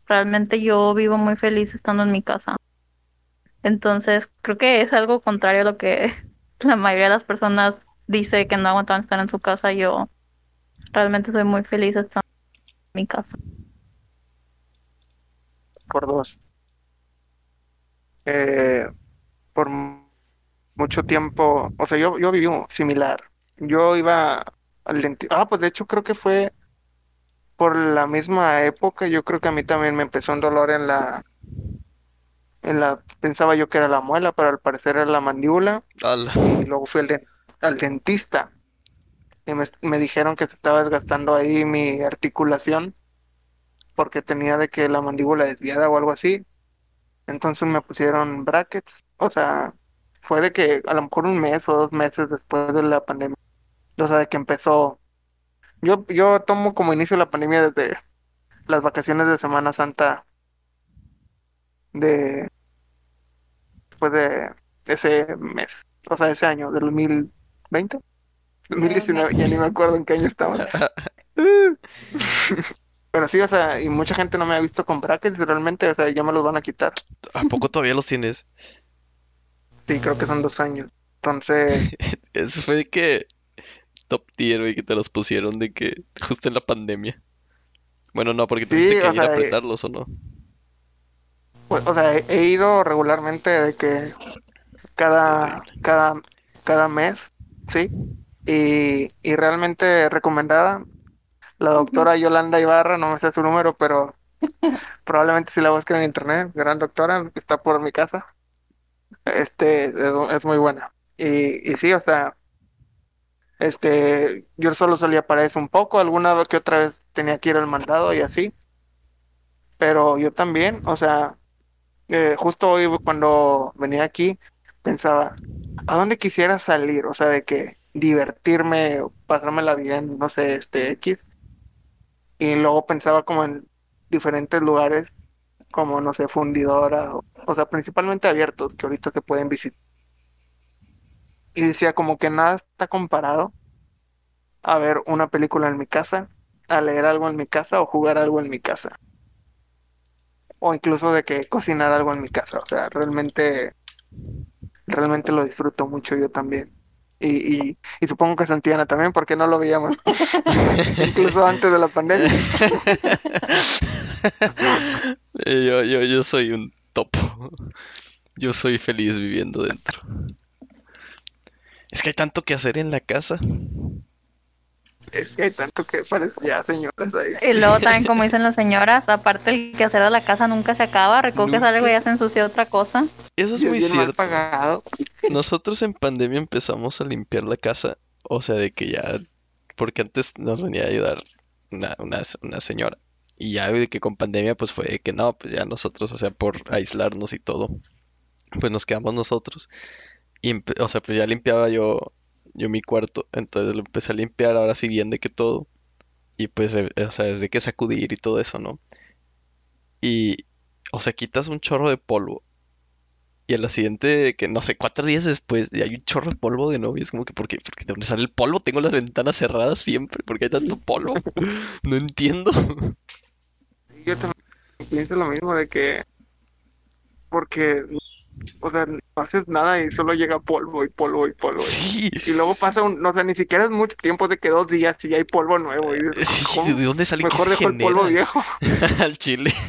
realmente yo vivo muy feliz estando en mi casa. Entonces, creo que es algo contrario a lo que la mayoría de las personas dice que no aguantan estar en su casa. Yo realmente soy muy feliz estando en mi casa. por dos. Eh, por mu- mucho tiempo, o sea, yo, yo viví similar. Yo iba al dentista. Ah, pues de hecho creo que fue por la misma época. Yo creo que a mí también me empezó un dolor en la, en la, pensaba yo que era la muela, pero al parecer era la mandíbula. Y luego fui al dentista y me, me dijeron que se estaba desgastando ahí mi articulación porque tenía de que la mandíbula desviada o algo así. Entonces me pusieron brackets. O sea, fue de que a lo mejor un mes o dos meses después de la pandemia. O sea, de que empezó. Yo, yo tomo como inicio la pandemia desde las vacaciones de Semana Santa de después de ese mes. O sea, ese año, del 2020. 2019, ya ni me acuerdo en qué año estamos. Pero sí, o sea, y mucha gente no me ha visto con brackets realmente, o sea, ya me los van a quitar. ¿A poco todavía los tienes? Sí, creo que son dos años. Entonces, Eso fue que top tier, güey, que te los pusieron de que justo en la pandemia. Bueno, no, porque Sí, tuviste que ir a sea, eh, apretarlos o no. pues, o sea, he, ido regularmente de que cada, cada, cada mes, ¿sí? Y, y realmente recomendada. La doctora Yolanda Ibarra, no me sé su número, pero probablemente si la buscan en internet, gran doctora, está por mi casa. Este, es, es muy buena. Y, y sí, o sea, este, yo solo salía para eso un poco, alguna vez que otra vez tenía que ir al mandado y así. Pero yo también, o sea, eh, justo hoy cuando venía aquí, pensaba, ¿a dónde quisiera salir? O sea, de que divertirme, pasármela bien, no sé, este X. Y luego pensaba como en diferentes lugares, como no sé, fundidora, o, o sea, principalmente abiertos, que ahorita se pueden visitar. Y decía como que nada está comparado a ver una película en mi casa, a leer algo en mi casa o jugar algo en mi casa. O incluso de que cocinar algo en mi casa. O sea, realmente, realmente lo disfruto mucho yo también. Y, y, y supongo que Santiana también, porque no lo veíamos. incluso antes de la pandemia. Yo, yo, yo soy un topo. Yo soy feliz viviendo dentro. Es que hay tanto que hacer en la casa. Es que hay tanto que parece ya señoras ahí. Y luego también, como dicen las señoras, aparte el quehacer de la casa nunca se acaba, recoges Nunca. algo y ya se ensucia otra cosa. Eso es muy cierto. pagado. Nosotros en pandemia empezamos a limpiar la casa, o sea, de que ya, porque antes nos venía a ayudar una, una, una señora, y ya de que con pandemia pues fue de que no, pues ya nosotros, o sea, por aislarnos y todo, pues nos quedamos nosotros, y o sea, pues ya limpiaba yo, yo mi cuarto, entonces lo empecé a limpiar ahora sí bien de que todo, y pues, eh, o sea, desde que sacudir y todo eso, ¿no? Y, o sea, quitas un chorro de polvo. Y a la siguiente, que no sé, cuatro días después, ya hay un chorro de polvo de novio. Es como que, ¿por qué? Porque de dónde sale el polvo? Tengo las ventanas cerradas siempre. ¿Por qué hay tanto polvo? No entiendo. Y Yo también pienso lo mismo de que, porque, o sea, no haces nada y solo llega polvo y polvo y polvo. Sí. Y luego pasa un, no sé, ni siquiera es mucho tiempo de que dos días y ya hay polvo nuevo. Y dices, Sí. ¿de dónde sale? ¿Qué Mejor dejo el polvo viejo. Al chile.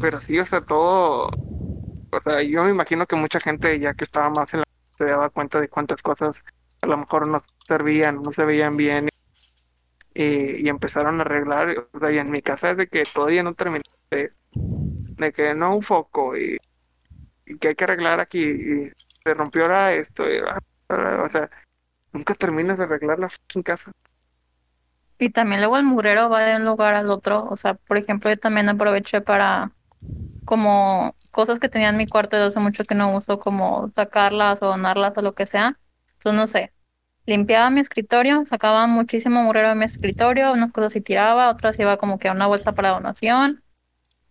Pero sí, o sea, todo, o sea, yo me imagino que mucha gente ya que estaba más en la se daba cuenta de cuántas cosas a lo mejor no servían, no se veían bien y, y empezaron a arreglar, o sea, y en mi casa es de que todavía no terminé de, de que no un foco y, que hay que arreglar aquí y se rompió ahora esto, y, ah, o sea, nunca terminas de arreglar la fucking casa. Y también luego el mugrero va de un lugar al otro. O sea, por ejemplo, yo también aproveché para como cosas que tenía en mi cuarto de hace mucho que no uso, como sacarlas o donarlas o lo que sea. Entonces, no sé, limpiaba mi escritorio, sacaba muchísimo mugrero de mi escritorio, unas cosas y tiraba, otras iba como que a una bolsa para donación.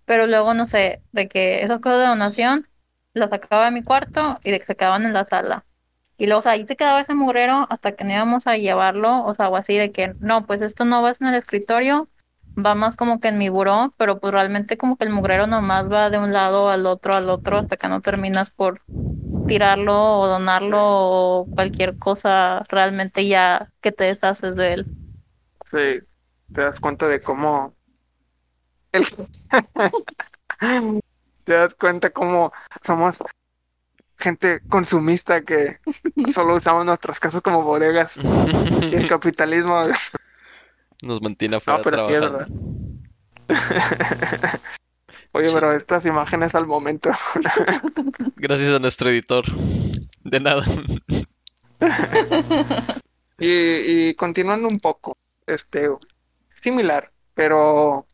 Pero luego, no sé, de que esas cosas de donación las sacaba de mi cuarto y de que se quedaban en la sala. Y luego, o sea, ahí se quedaba ese mugrero hasta que no íbamos a llevarlo, o sea, o así de que, no, pues esto no va en el escritorio, va más como que en mi buró, pero pues realmente como que el mugrero nomás va de un lado al otro, al otro, hasta que no terminas por tirarlo o donarlo o cualquier cosa realmente ya que te deshaces de él. Sí, te das cuenta de cómo. te das cuenta cómo somos gente consumista que solo usamos nuestras casas como bodegas y el capitalismo Nos mantiene no afuera pero sí es trabajando. oye pero estas imágenes al momento Gracias a nuestro editor. De nada. y, y continuando un poco este similar pero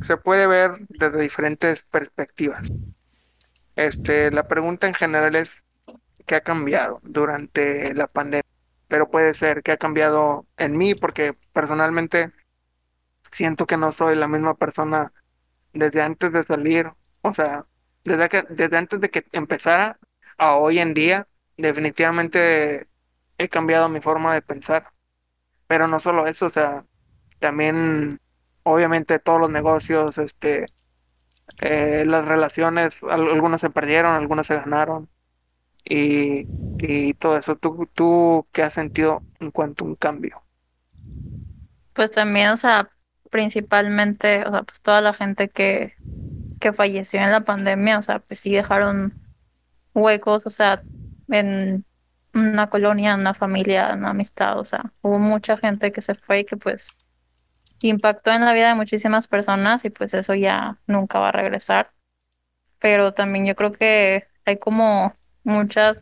se puede ver desde diferentes perspectivas Este, la pregunta en general es ¿qué ha cambiado durante la pandemia? Pero puede ser que ha cambiado en mí porque personalmente siento que no soy la misma persona desde antes de salir, o sea, desde desde antes de que empezara a hoy en día, definitivamente he cambiado mi forma de pensar. Pero no solo eso, o sea, también obviamente todos los negocios, este, eh, las relaciones, al- algunas se perdieron, algunas se ganaron y, y todo eso. ¿Tú, tú qué has sentido en cuanto a un cambio? Pues también, o sea, principalmente, o sea, pues toda la gente que, que falleció en la pandemia, o sea, pues sí dejaron huecos, o sea, en una colonia, en una familia, en una amistad, o sea, hubo mucha gente que se fue y que pues impactó en la vida de muchísimas personas y pues eso ya nunca va a regresar. Pero también yo creo que hay como muchas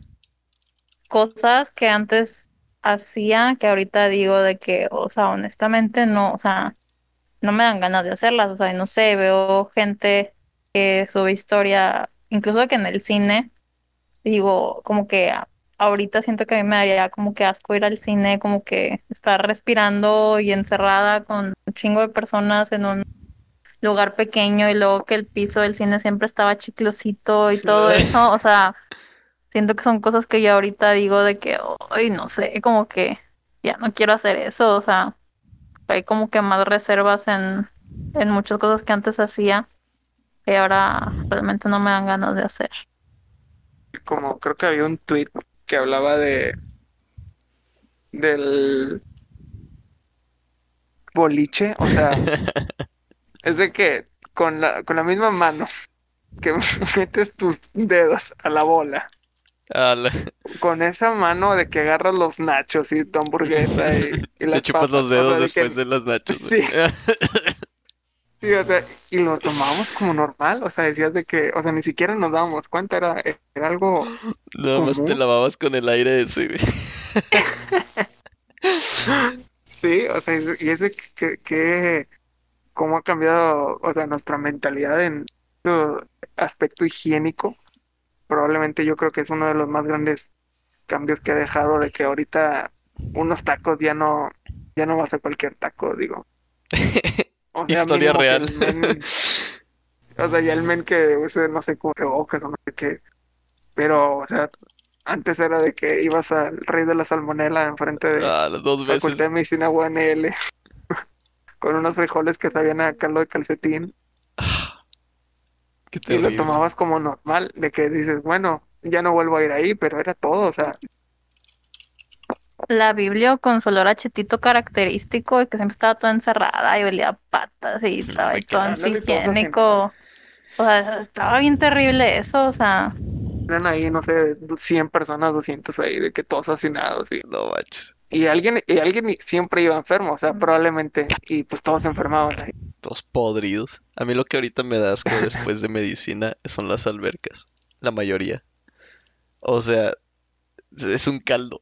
cosas que antes hacía que ahorita digo de que, o sea, honestamente no, o sea, no me dan ganas de hacerlas, o sea, no sé, veo gente que sube historia, incluso que en el cine, digo, como que ahorita siento que a mí me daría como que asco ir al cine, como que estar respirando y encerrada con un chingo de personas en un lugar pequeño y luego que el piso del cine siempre estaba chiclosito y todo eso, o sea, siento que son cosas que yo ahorita digo de que, ay, no sé, como que ya no quiero hacer eso, o sea, hay como que más reservas en, en muchas cosas que antes hacía que ahora realmente no me dan ganas de hacer. Como creo que había un tweet que hablaba de del boliche, o sea, es de que con la, con la misma mano que metes tus dedos a la bola, la- con esa mano de que agarras los nachos y tu hamburguesa y, y Te las chupas papas, los o sea, dedos de después que- de las nachos. Sí. Sí, o sea, y lo tomábamos como normal, o sea, decías de que, o sea, ni siquiera nos dábamos cuenta, era, era algo, Nada más te lavabas con el aire ese, güey. sí, o sea, y y es de que, que, cómo ha cambiado, o sea, nuestra mentalidad en su aspecto higiénico, probablemente yo creo que es uno de los más grandes cambios que ha dejado de que ahorita unos tacos ya no, ya no vas a cualquier taco, digo. O sea, Historia real. men- O sea, ya el men que use, no sé, cubrebocas o no sé qué. Pero, o sea, antes era de que ibas al rey de la salmonela enfrente de Ah, dos Facultad de veces. Medicina UNL con unos frijoles que sabían a caldo de calcetín Qué y lo tomabas como normal, de que dices, bueno, ya no vuelvo a ir ahí, pero era todo, o sea, La Biblia con su olor a chetito característico y que siempre estaba toda encerrada y olía a patas y estaba ahí todo antihigiénico. O sea, estaba bien terrible eso, o sea, eran ahí, no sé, 100 personas, 200 ahí, de que todos hacinados y, No manches. y alguien, y alguien siempre iba enfermo, o sea, probablemente, y pues todos se enfermaban ahí. Todos podridos. A mí lo que ahorita me da asco después de medicina son las albercas. La mayoría. O sea, es un caldo.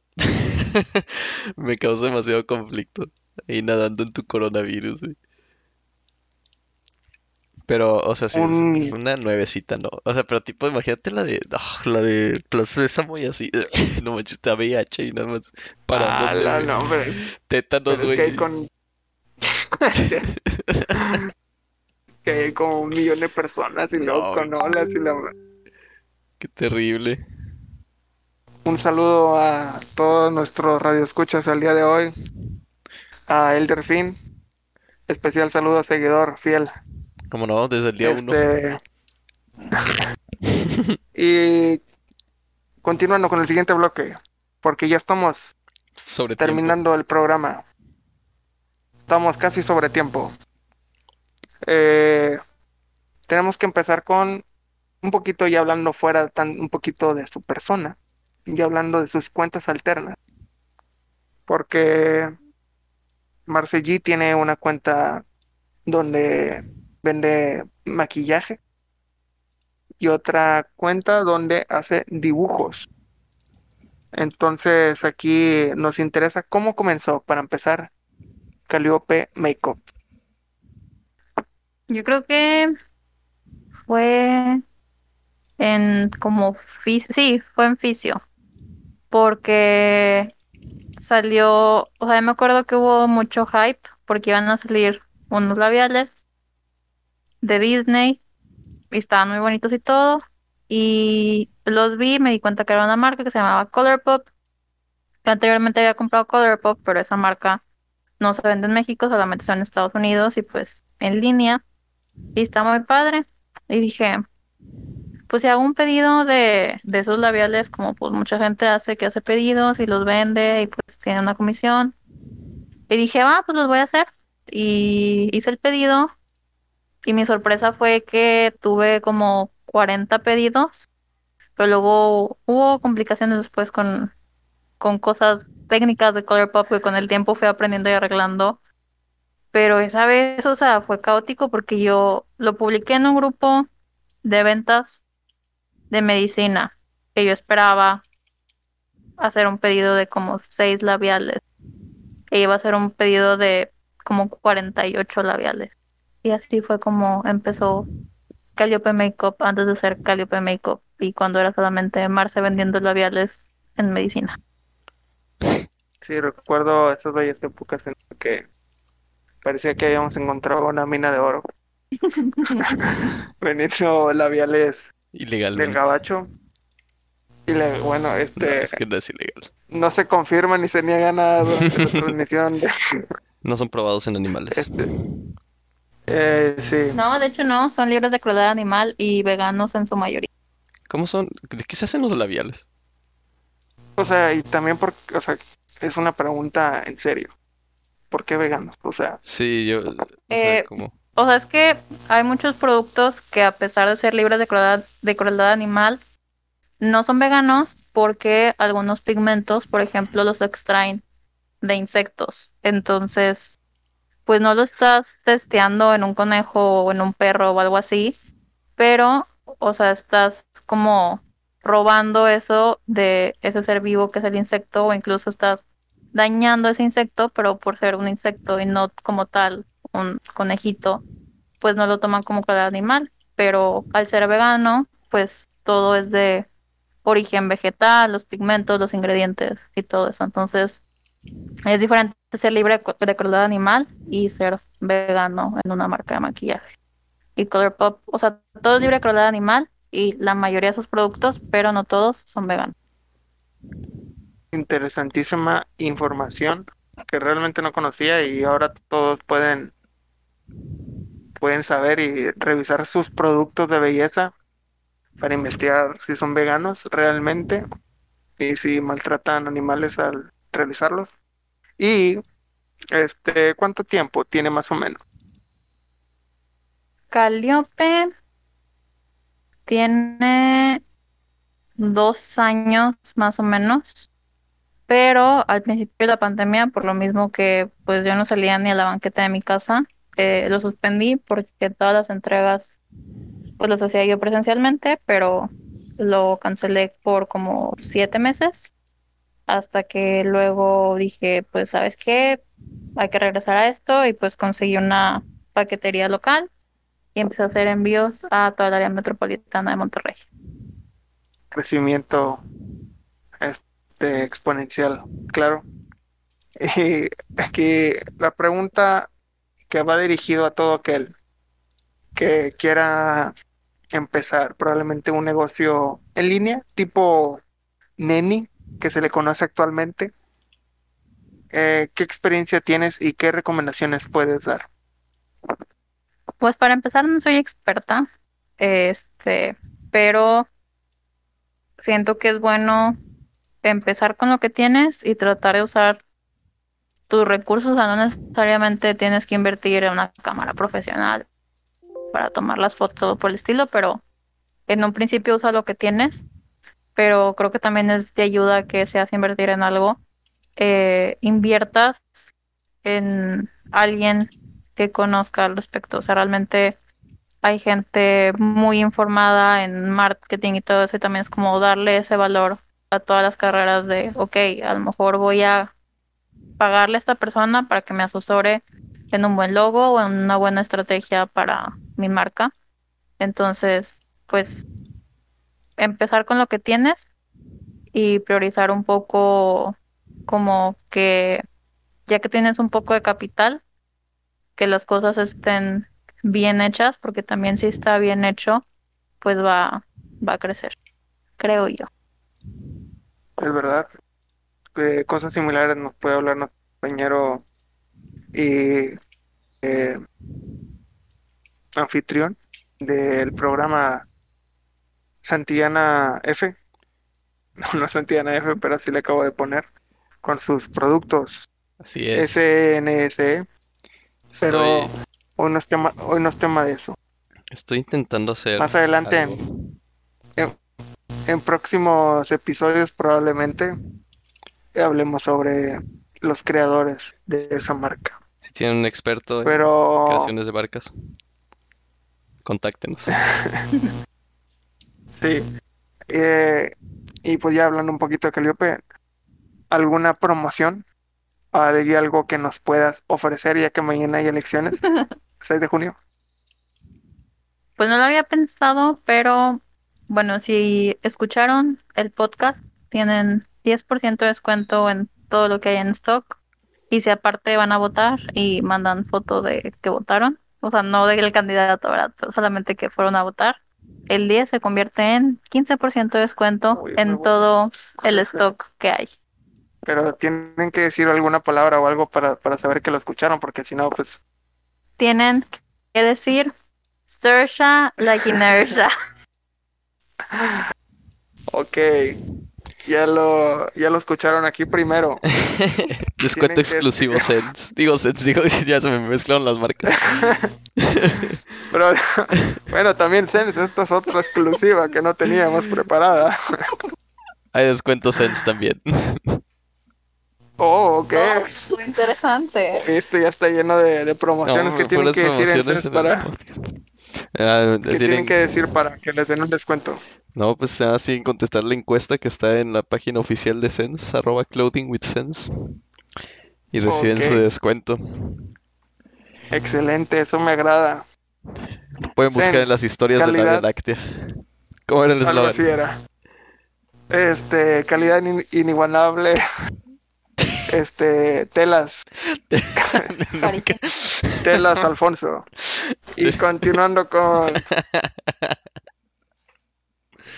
Me causa demasiado conflicto. Ahí nadando en tu coronavirus, güey. Pero, o sea, sí, es Un- una nuevecita, ¿no? O sea, pero tipo, imagínate la de, ah, la de Plaza Sésamo y así. No manches, da VIH y nada más Ah, la- güey. no, hombre, Tétanos, pero es que güey. con... que hay como un millón de personas y luego No, con olas y la... Qué terrible. Un saludo a todos nuestros radioescuchas al día de hoy. A Elder Fin. Especial saludo a seguidor fiel. Como no, desde el día uno. Este... y continuando con el siguiente bloque, porque ya estamos Sobre tiempo. terminando el programa. Estamos casi sobre tiempo. Eh, tenemos que empezar con un poquito ya hablando fuera tan un poquito de su persona, ya hablando de sus cuentas alternas. Porque Marce G tiene una cuenta donde vende maquillaje y otra cuenta donde hace dibujos. Entonces aquí nos interesa cómo comenzó para empezar Calliope Makeup. yo creo que fue en como sí, fue en fisio, porque salió, o sea, me acuerdo que hubo mucho hype porque iban a salir unos labiales de Disney y estaban muy bonitos y todo. Y los vi, me di cuenta que era una marca que se llamaba Colourpop. Yo anteriormente había comprado Colourpop, pero esa marca no se vende en México, solamente está en Estados Unidos y pues en línea. Y está muy padre. Y dije, pues si hago un pedido de, de esos labiales, como pues mucha gente hace, que hace pedidos y los vende y pues tiene una comisión. Y dije, ah, pues los voy a hacer. Y hice el pedido. Y mi sorpresa fue que tuve como 40 pedidos. Pero luego hubo complicaciones después con, con cosas técnicas de Colourpop que con el tiempo fui aprendiendo y arreglando. Pero esa vez, o sea, fue caótico porque yo lo publiqué en un grupo de ventas de medicina que yo esperaba hacer un pedido de como seis labiales e iba a hacer un pedido de como 48 labiales y así fue como empezó Calliope Makeup antes de ser Calliope Makeup y cuando era solamente Marce vendiendo labiales en medicina. Sí, recuerdo esas bellas épocas en las que parecía que habíamos encontrado una mina de oro. Benito labiales del Ilegalmente. gabacho. Y le- bueno, No, este es que no es ilegal. no se confirma ni se niega nada durante la transmisión de No son probados en animales. este. Eh, sí. No, de hecho no, son libres de crueldad animal y veganos en su mayoría. ¿Cómo son? ¿De qué se hacen los labiales? O sea, y también porque, o sea, es una pregunta en serio. ¿Por qué veganos? O sea, Sí, yo, o sea, Eh, como, O sea, es que hay muchos productos que a pesar de ser libres de crueldad, animal, no son veganos porque algunos pigmentos, por ejemplo, los extraen de insectos. Entonces, pues no lo estás testeando en un conejo o en un perro o algo así, pero, o sea, estás como robando eso de ese ser vivo que es el insecto o incluso estás dañando ese insecto, pero por ser un insecto y no como tal un conejito, pues no lo toman como crueldad animal, pero al ser vegano, pues todo es de origen vegetal, los pigmentos, los ingredientes y todo eso. Entonces, es diferente ser libre de crueldad animal y ser vegano en una marca de maquillaje. Y Colourpop, o sea, todo es libre de crueldad animal y la mayoría de sus productos, pero no todos son veganos. interesantísima información que realmente no conocía y ahora todos pueden pueden saber y revisar sus productos de belleza para investigar si son veganos realmente y si maltratan animales al realizarlos. Y este, ¿cuánto tiempo tiene más o menos? Calliope tiene dos años más o menos, pero al principio de la pandemia, por lo mismo que pues yo no salía ni a la banqueta de mi casa, eh, lo suspendí porque todas las entregas pues las hacía yo presencialmente, pero lo cancelé por como siete meses, hasta que luego dije, pues, ¿sabes qué? Hay que regresar a esto y pues conseguí una paquetería local y empecé a hacer envíos a toda el área metropolitana de Monterrey. Crecimiento este, exponencial, claro. Y aquí la pregunta que va dirigido a todo aquel que quiera empezar probablemente un negocio en línea, tipo Neni, que se le conoce actualmente. Eh, ¿qué experiencia tienes y qué recomendaciones puedes dar? Pues para empezar no soy experta, este, pero siento que es bueno empezar con lo que tienes y tratar de usar tus recursos, o sea, no necesariamente tienes que invertir en una cámara profesional para tomar las fotos por el estilo, pero en un principio usa lo que tienes, pero creo que también es de ayuda que seas invertir en algo, eh, inviertas en alguien que conozca al respecto, o sea, realmente hay gente muy informada en marketing y todo eso, y también es como darle ese valor a todas las carreras de, ok, a lo mejor voy a pagarle a esta persona para que me asesore en un buen logo o en una buena estrategia para mi marca. Entonces, pues empezar con lo que tienes y priorizar un poco como que ya que tienes un poco de capital, que las cosas estén bien hechas, porque también si está bien hecho, pues va, va a crecer, creo yo. Es verdad. Eh, cosas similares nos puede hablar nuestro compañero y eh, anfitrión del programa Santillana F. No, no Santillana F, pero así le acabo de poner. Con sus productos Así es. SNSE. Pero Estoy, hoy no es tema, hoy no es tema de eso. estoy intentando hacer Más adelante, en próximos episodios probablemente hablemos sobre los creadores de esa marca. Si tienen un experto en Pero creaciones de barcas, contáctenos. sí. Eh, y pues ya hablando un poquito de Calliope, ¿alguna promoción? ¿Hay algo que nos puedas ofrecer ya que mañana hay elecciones? 6 de junio. Pues no lo había pensado, pero bueno, si escucharon el podcast, tienen 10% de descuento en todo lo que hay en stock. Y si aparte van a votar y mandan foto de que votaron, o sea, no del candidato, ¿verdad? Pero solamente que fueron a votar, el 10 se convierte en 15% de descuento Uy, en todo el stock que hay. Pero tienen que decir alguna palabra o algo para, para saber que lo escucharon, porque si no, pues Tienen que decir Sersha like inertia. Ok, ya lo, ya lo escucharon aquí primero. Descuento que- exclusivo Sense. Digo Sense, digo, ya se me mezclaron las marcas. Pero bueno, también Sense, esta es otra exclusiva que no teníamos preparada. Hay descuento Sense también. Oh, ok. Oh, interesante. Esto ya está lleno de, de promociones No, que tienen que decir en para Ah, que tienen tienen- que decir para que les den un descuento. No, pues nada, sin contestar la encuesta que está en la página oficial de Sense, arroba clothing with Sense. Y reciben su descuento. Excelente, eso me agrada. Pueden buscar Sense, en las historias de la Vía. Láctea. ¿Cómo era el eslogan? Este, calidad in- inigualable. Este, telas, telas Alfonso. Y continuando con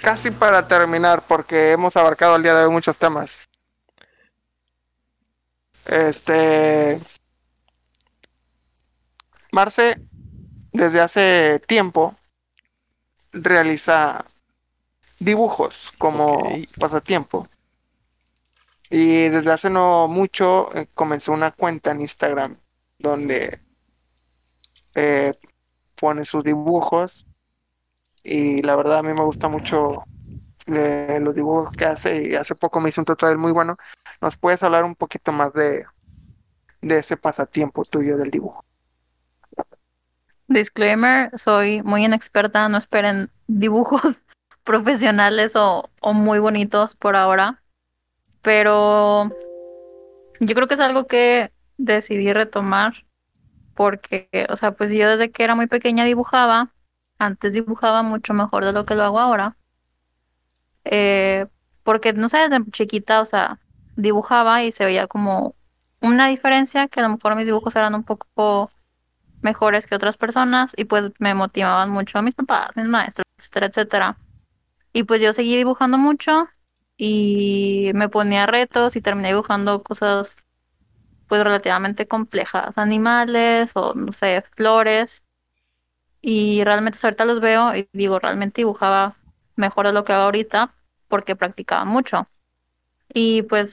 casi para terminar, porque hemos abarcado el día de hoy muchos temas. Este Marce desde hace tiempo realiza dibujos como pasatiempo. Y desde hace no mucho eh, comenzó una cuenta en Instagram donde eh, pone sus dibujos y la verdad a mí me gusta mucho eh, los dibujos que hace y hace poco me hizo un tutorial muy bueno. ¿Nos puedes hablar un poquito más de, de ese pasatiempo tuyo del dibujo? Disclaimer, soy muy inexperta, no esperen dibujos profesionales o, o muy bonitos por ahora, pero yo creo que es algo que decidí retomar porque, o sea, pues yo desde que era muy pequeña dibujaba, antes dibujaba mucho mejor de lo que lo hago ahora, eh, porque no sé, desde chiquita, o sea, dibujaba y se veía como una diferencia, que a lo mejor mis dibujos eran un poco mejores que otras personas y pues me motivaban mucho mis papás, mis maestros, etcétera, etcétera. Y pues yo seguí dibujando mucho y me ponía retos y terminé dibujando cosas pues relativamente complejas, animales o no sé, flores. Y realmente ahorita los veo y digo, realmente dibujaba mejor de lo que hago ahorita porque practicaba mucho. Y pues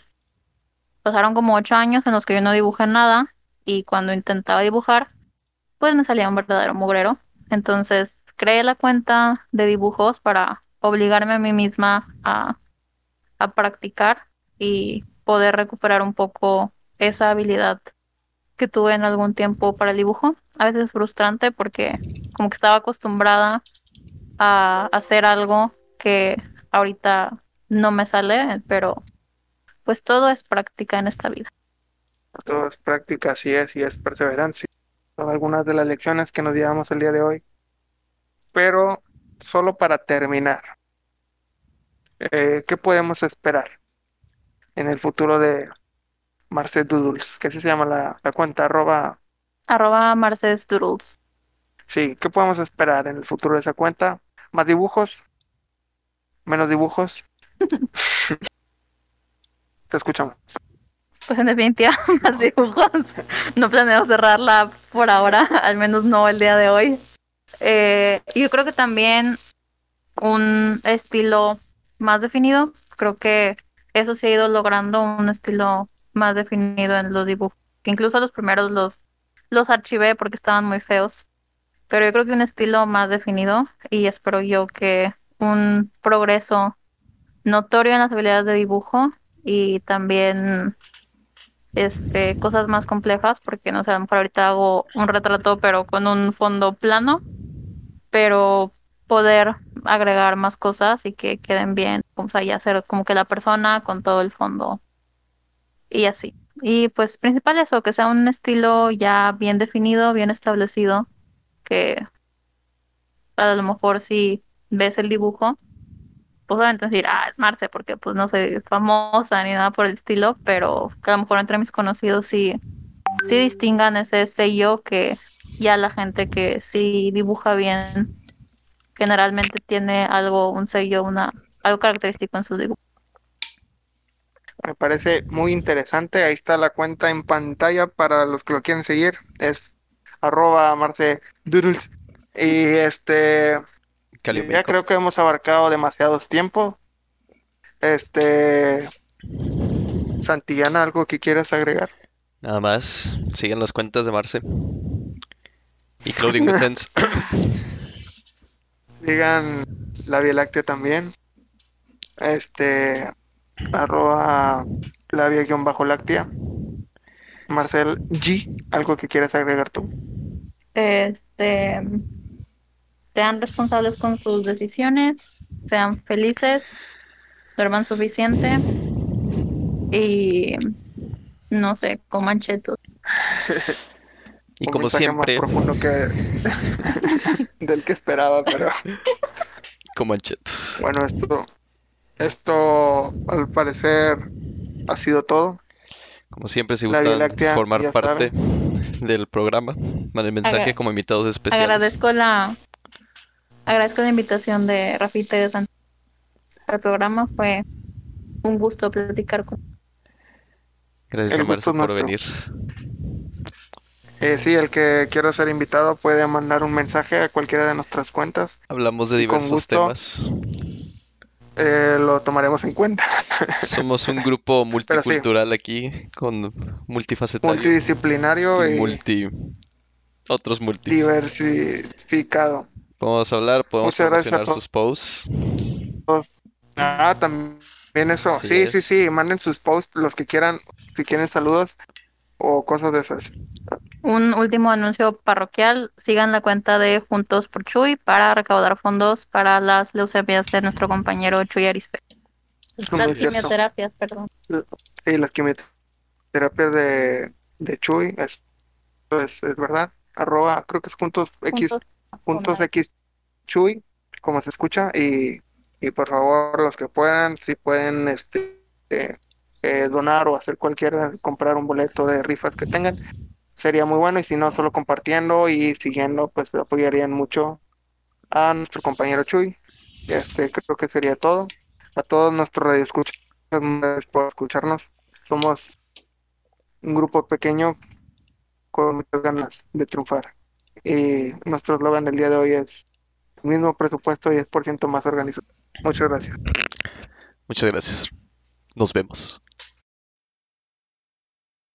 pasaron como ocho años en los que yo no dibujé nada y cuando intentaba dibujar pues me salía un verdadero mugrero. Entonces creé la cuenta de dibujos para obligarme a mí misma a, a practicar y poder recuperar un poco esa habilidad que tuve en algún tiempo para el dibujo. A veces es frustrante porque como que estaba acostumbrada a hacer algo que ahorita no me sale, pero pues todo es práctica en esta vida. Todo es práctica, así es, y es perseverancia. Son algunas de las lecciones que nos llevamos el día de hoy. Pero solo para terminar, eh, ¿qué podemos esperar en el futuro de Marce Doodles? Que así se llama la, la cuenta, arroba. Arroba Doodles. Sí, ¿qué podemos esperar en el futuro de esa cuenta? ¿Más dibujos? ¿Menos dibujos? Te escuchamos. Pues en definitiva, más dibujos. No planeo cerrarla por ahora, al menos no el día de hoy. Eh, yo creo que también un estilo más definido. Creo que eso se ha ido logrando un estilo más definido en los dibujos. Incluso los primeros los, los archivé porque estaban muy feos. Pero yo creo que un estilo más definido y espero yo que un progreso notorio en las habilidades de dibujo y también este, cosas más complejas, porque no sé, a ahorita hago un retrato pero con un fondo plano, pero poder agregar más cosas y que queden bien, o sea, ya hacer como que la persona con todo el fondo y así. Y pues principal eso, que sea un estilo ya bien definido, bien establecido, que a lo mejor si ves el dibujo, pues obviamente decir, ah, es Marce, porque pues no soy famosa ni nada por el estilo, pero que a lo mejor entre mis conocidos sí, sí distingan ese sello que ya la gente que sí dibuja bien generalmente tiene algo, un sello, una, algo característico en sus dibujos. Me parece muy interesante. Ahí está la cuenta en pantalla para los que lo quieren seguir. Es arroba Marce Doodles. Y este, Caliumico. ya creo que hemos abarcado demasiados tiempos. Este, Santillana, ¿algo que quieras agregar? Nada más, sigan las cuentas de Marce. Y Clothing with Sense. Digan la Vía Láctea también. Este, arroba la Vía-Láctea. Marcel G, ¿algo que quieras agregar tú? Este, sean responsables con sus decisiones, sean felices, duerman suficiente y no sé, coman chetos. Y Un como mensaje más siempre, profundo que del que esperaba, pero como anchetos. bueno, esto, esto al parecer ha sido todo. Como siempre, si gustan formar parte del programa, manden mensaje Agra- como invitados especiales. Agradezco la agradezco la invitación de Rafita y de Santiago al programa. Fue un gusto platicar con Gracias El a Marce por nuestro. venir. Eh, sí, el que quiera ser invitado puede mandar un mensaje a cualquiera de nuestras cuentas. Hablamos de diversos gusto. temas. Eh, lo tomaremos en cuenta. Somos un grupo multicultural aquí, con multifacetario Multidisciplinario y multi... Otros multis. diversificado. Podemos hablar, podemos Muchas promocionar sus posts. Ah, también eso. Así Sí, sí, sí. Manden sus posts, los que quieran, si quieren saludos o cosas de esas. Un último anuncio parroquial. Sigan la cuenta de Juntos por Chuy para recaudar fondos para las leucemias de nuestro compañero Chuy Arispe. Las quimioterapias, perdón. Sí, las quimioterapias de, de Chuy, es, es, es verdad. Arroba, creo que es juntos X, Juntos. X Chuy, como se escucha, y, y por favor, los que puedan, si pueden este, eh, eh, donar o hacer cualquier, comprar un boleto de rifas que tengan, sería muy bueno, y si no, solo compartiendo y siguiendo, pues apoyarían mucho a nuestro compañero Chuy. Este, creo que sería todo. A todos nuestros radioescuchas, por escucharnos. Somos un grupo pequeño con muchas ganas de triunfar. Y nuestro eslogan del día de hoy es mismo presupuesto y 10% más organizado. Muchas gracias. Muchas gracias. Nos vemos.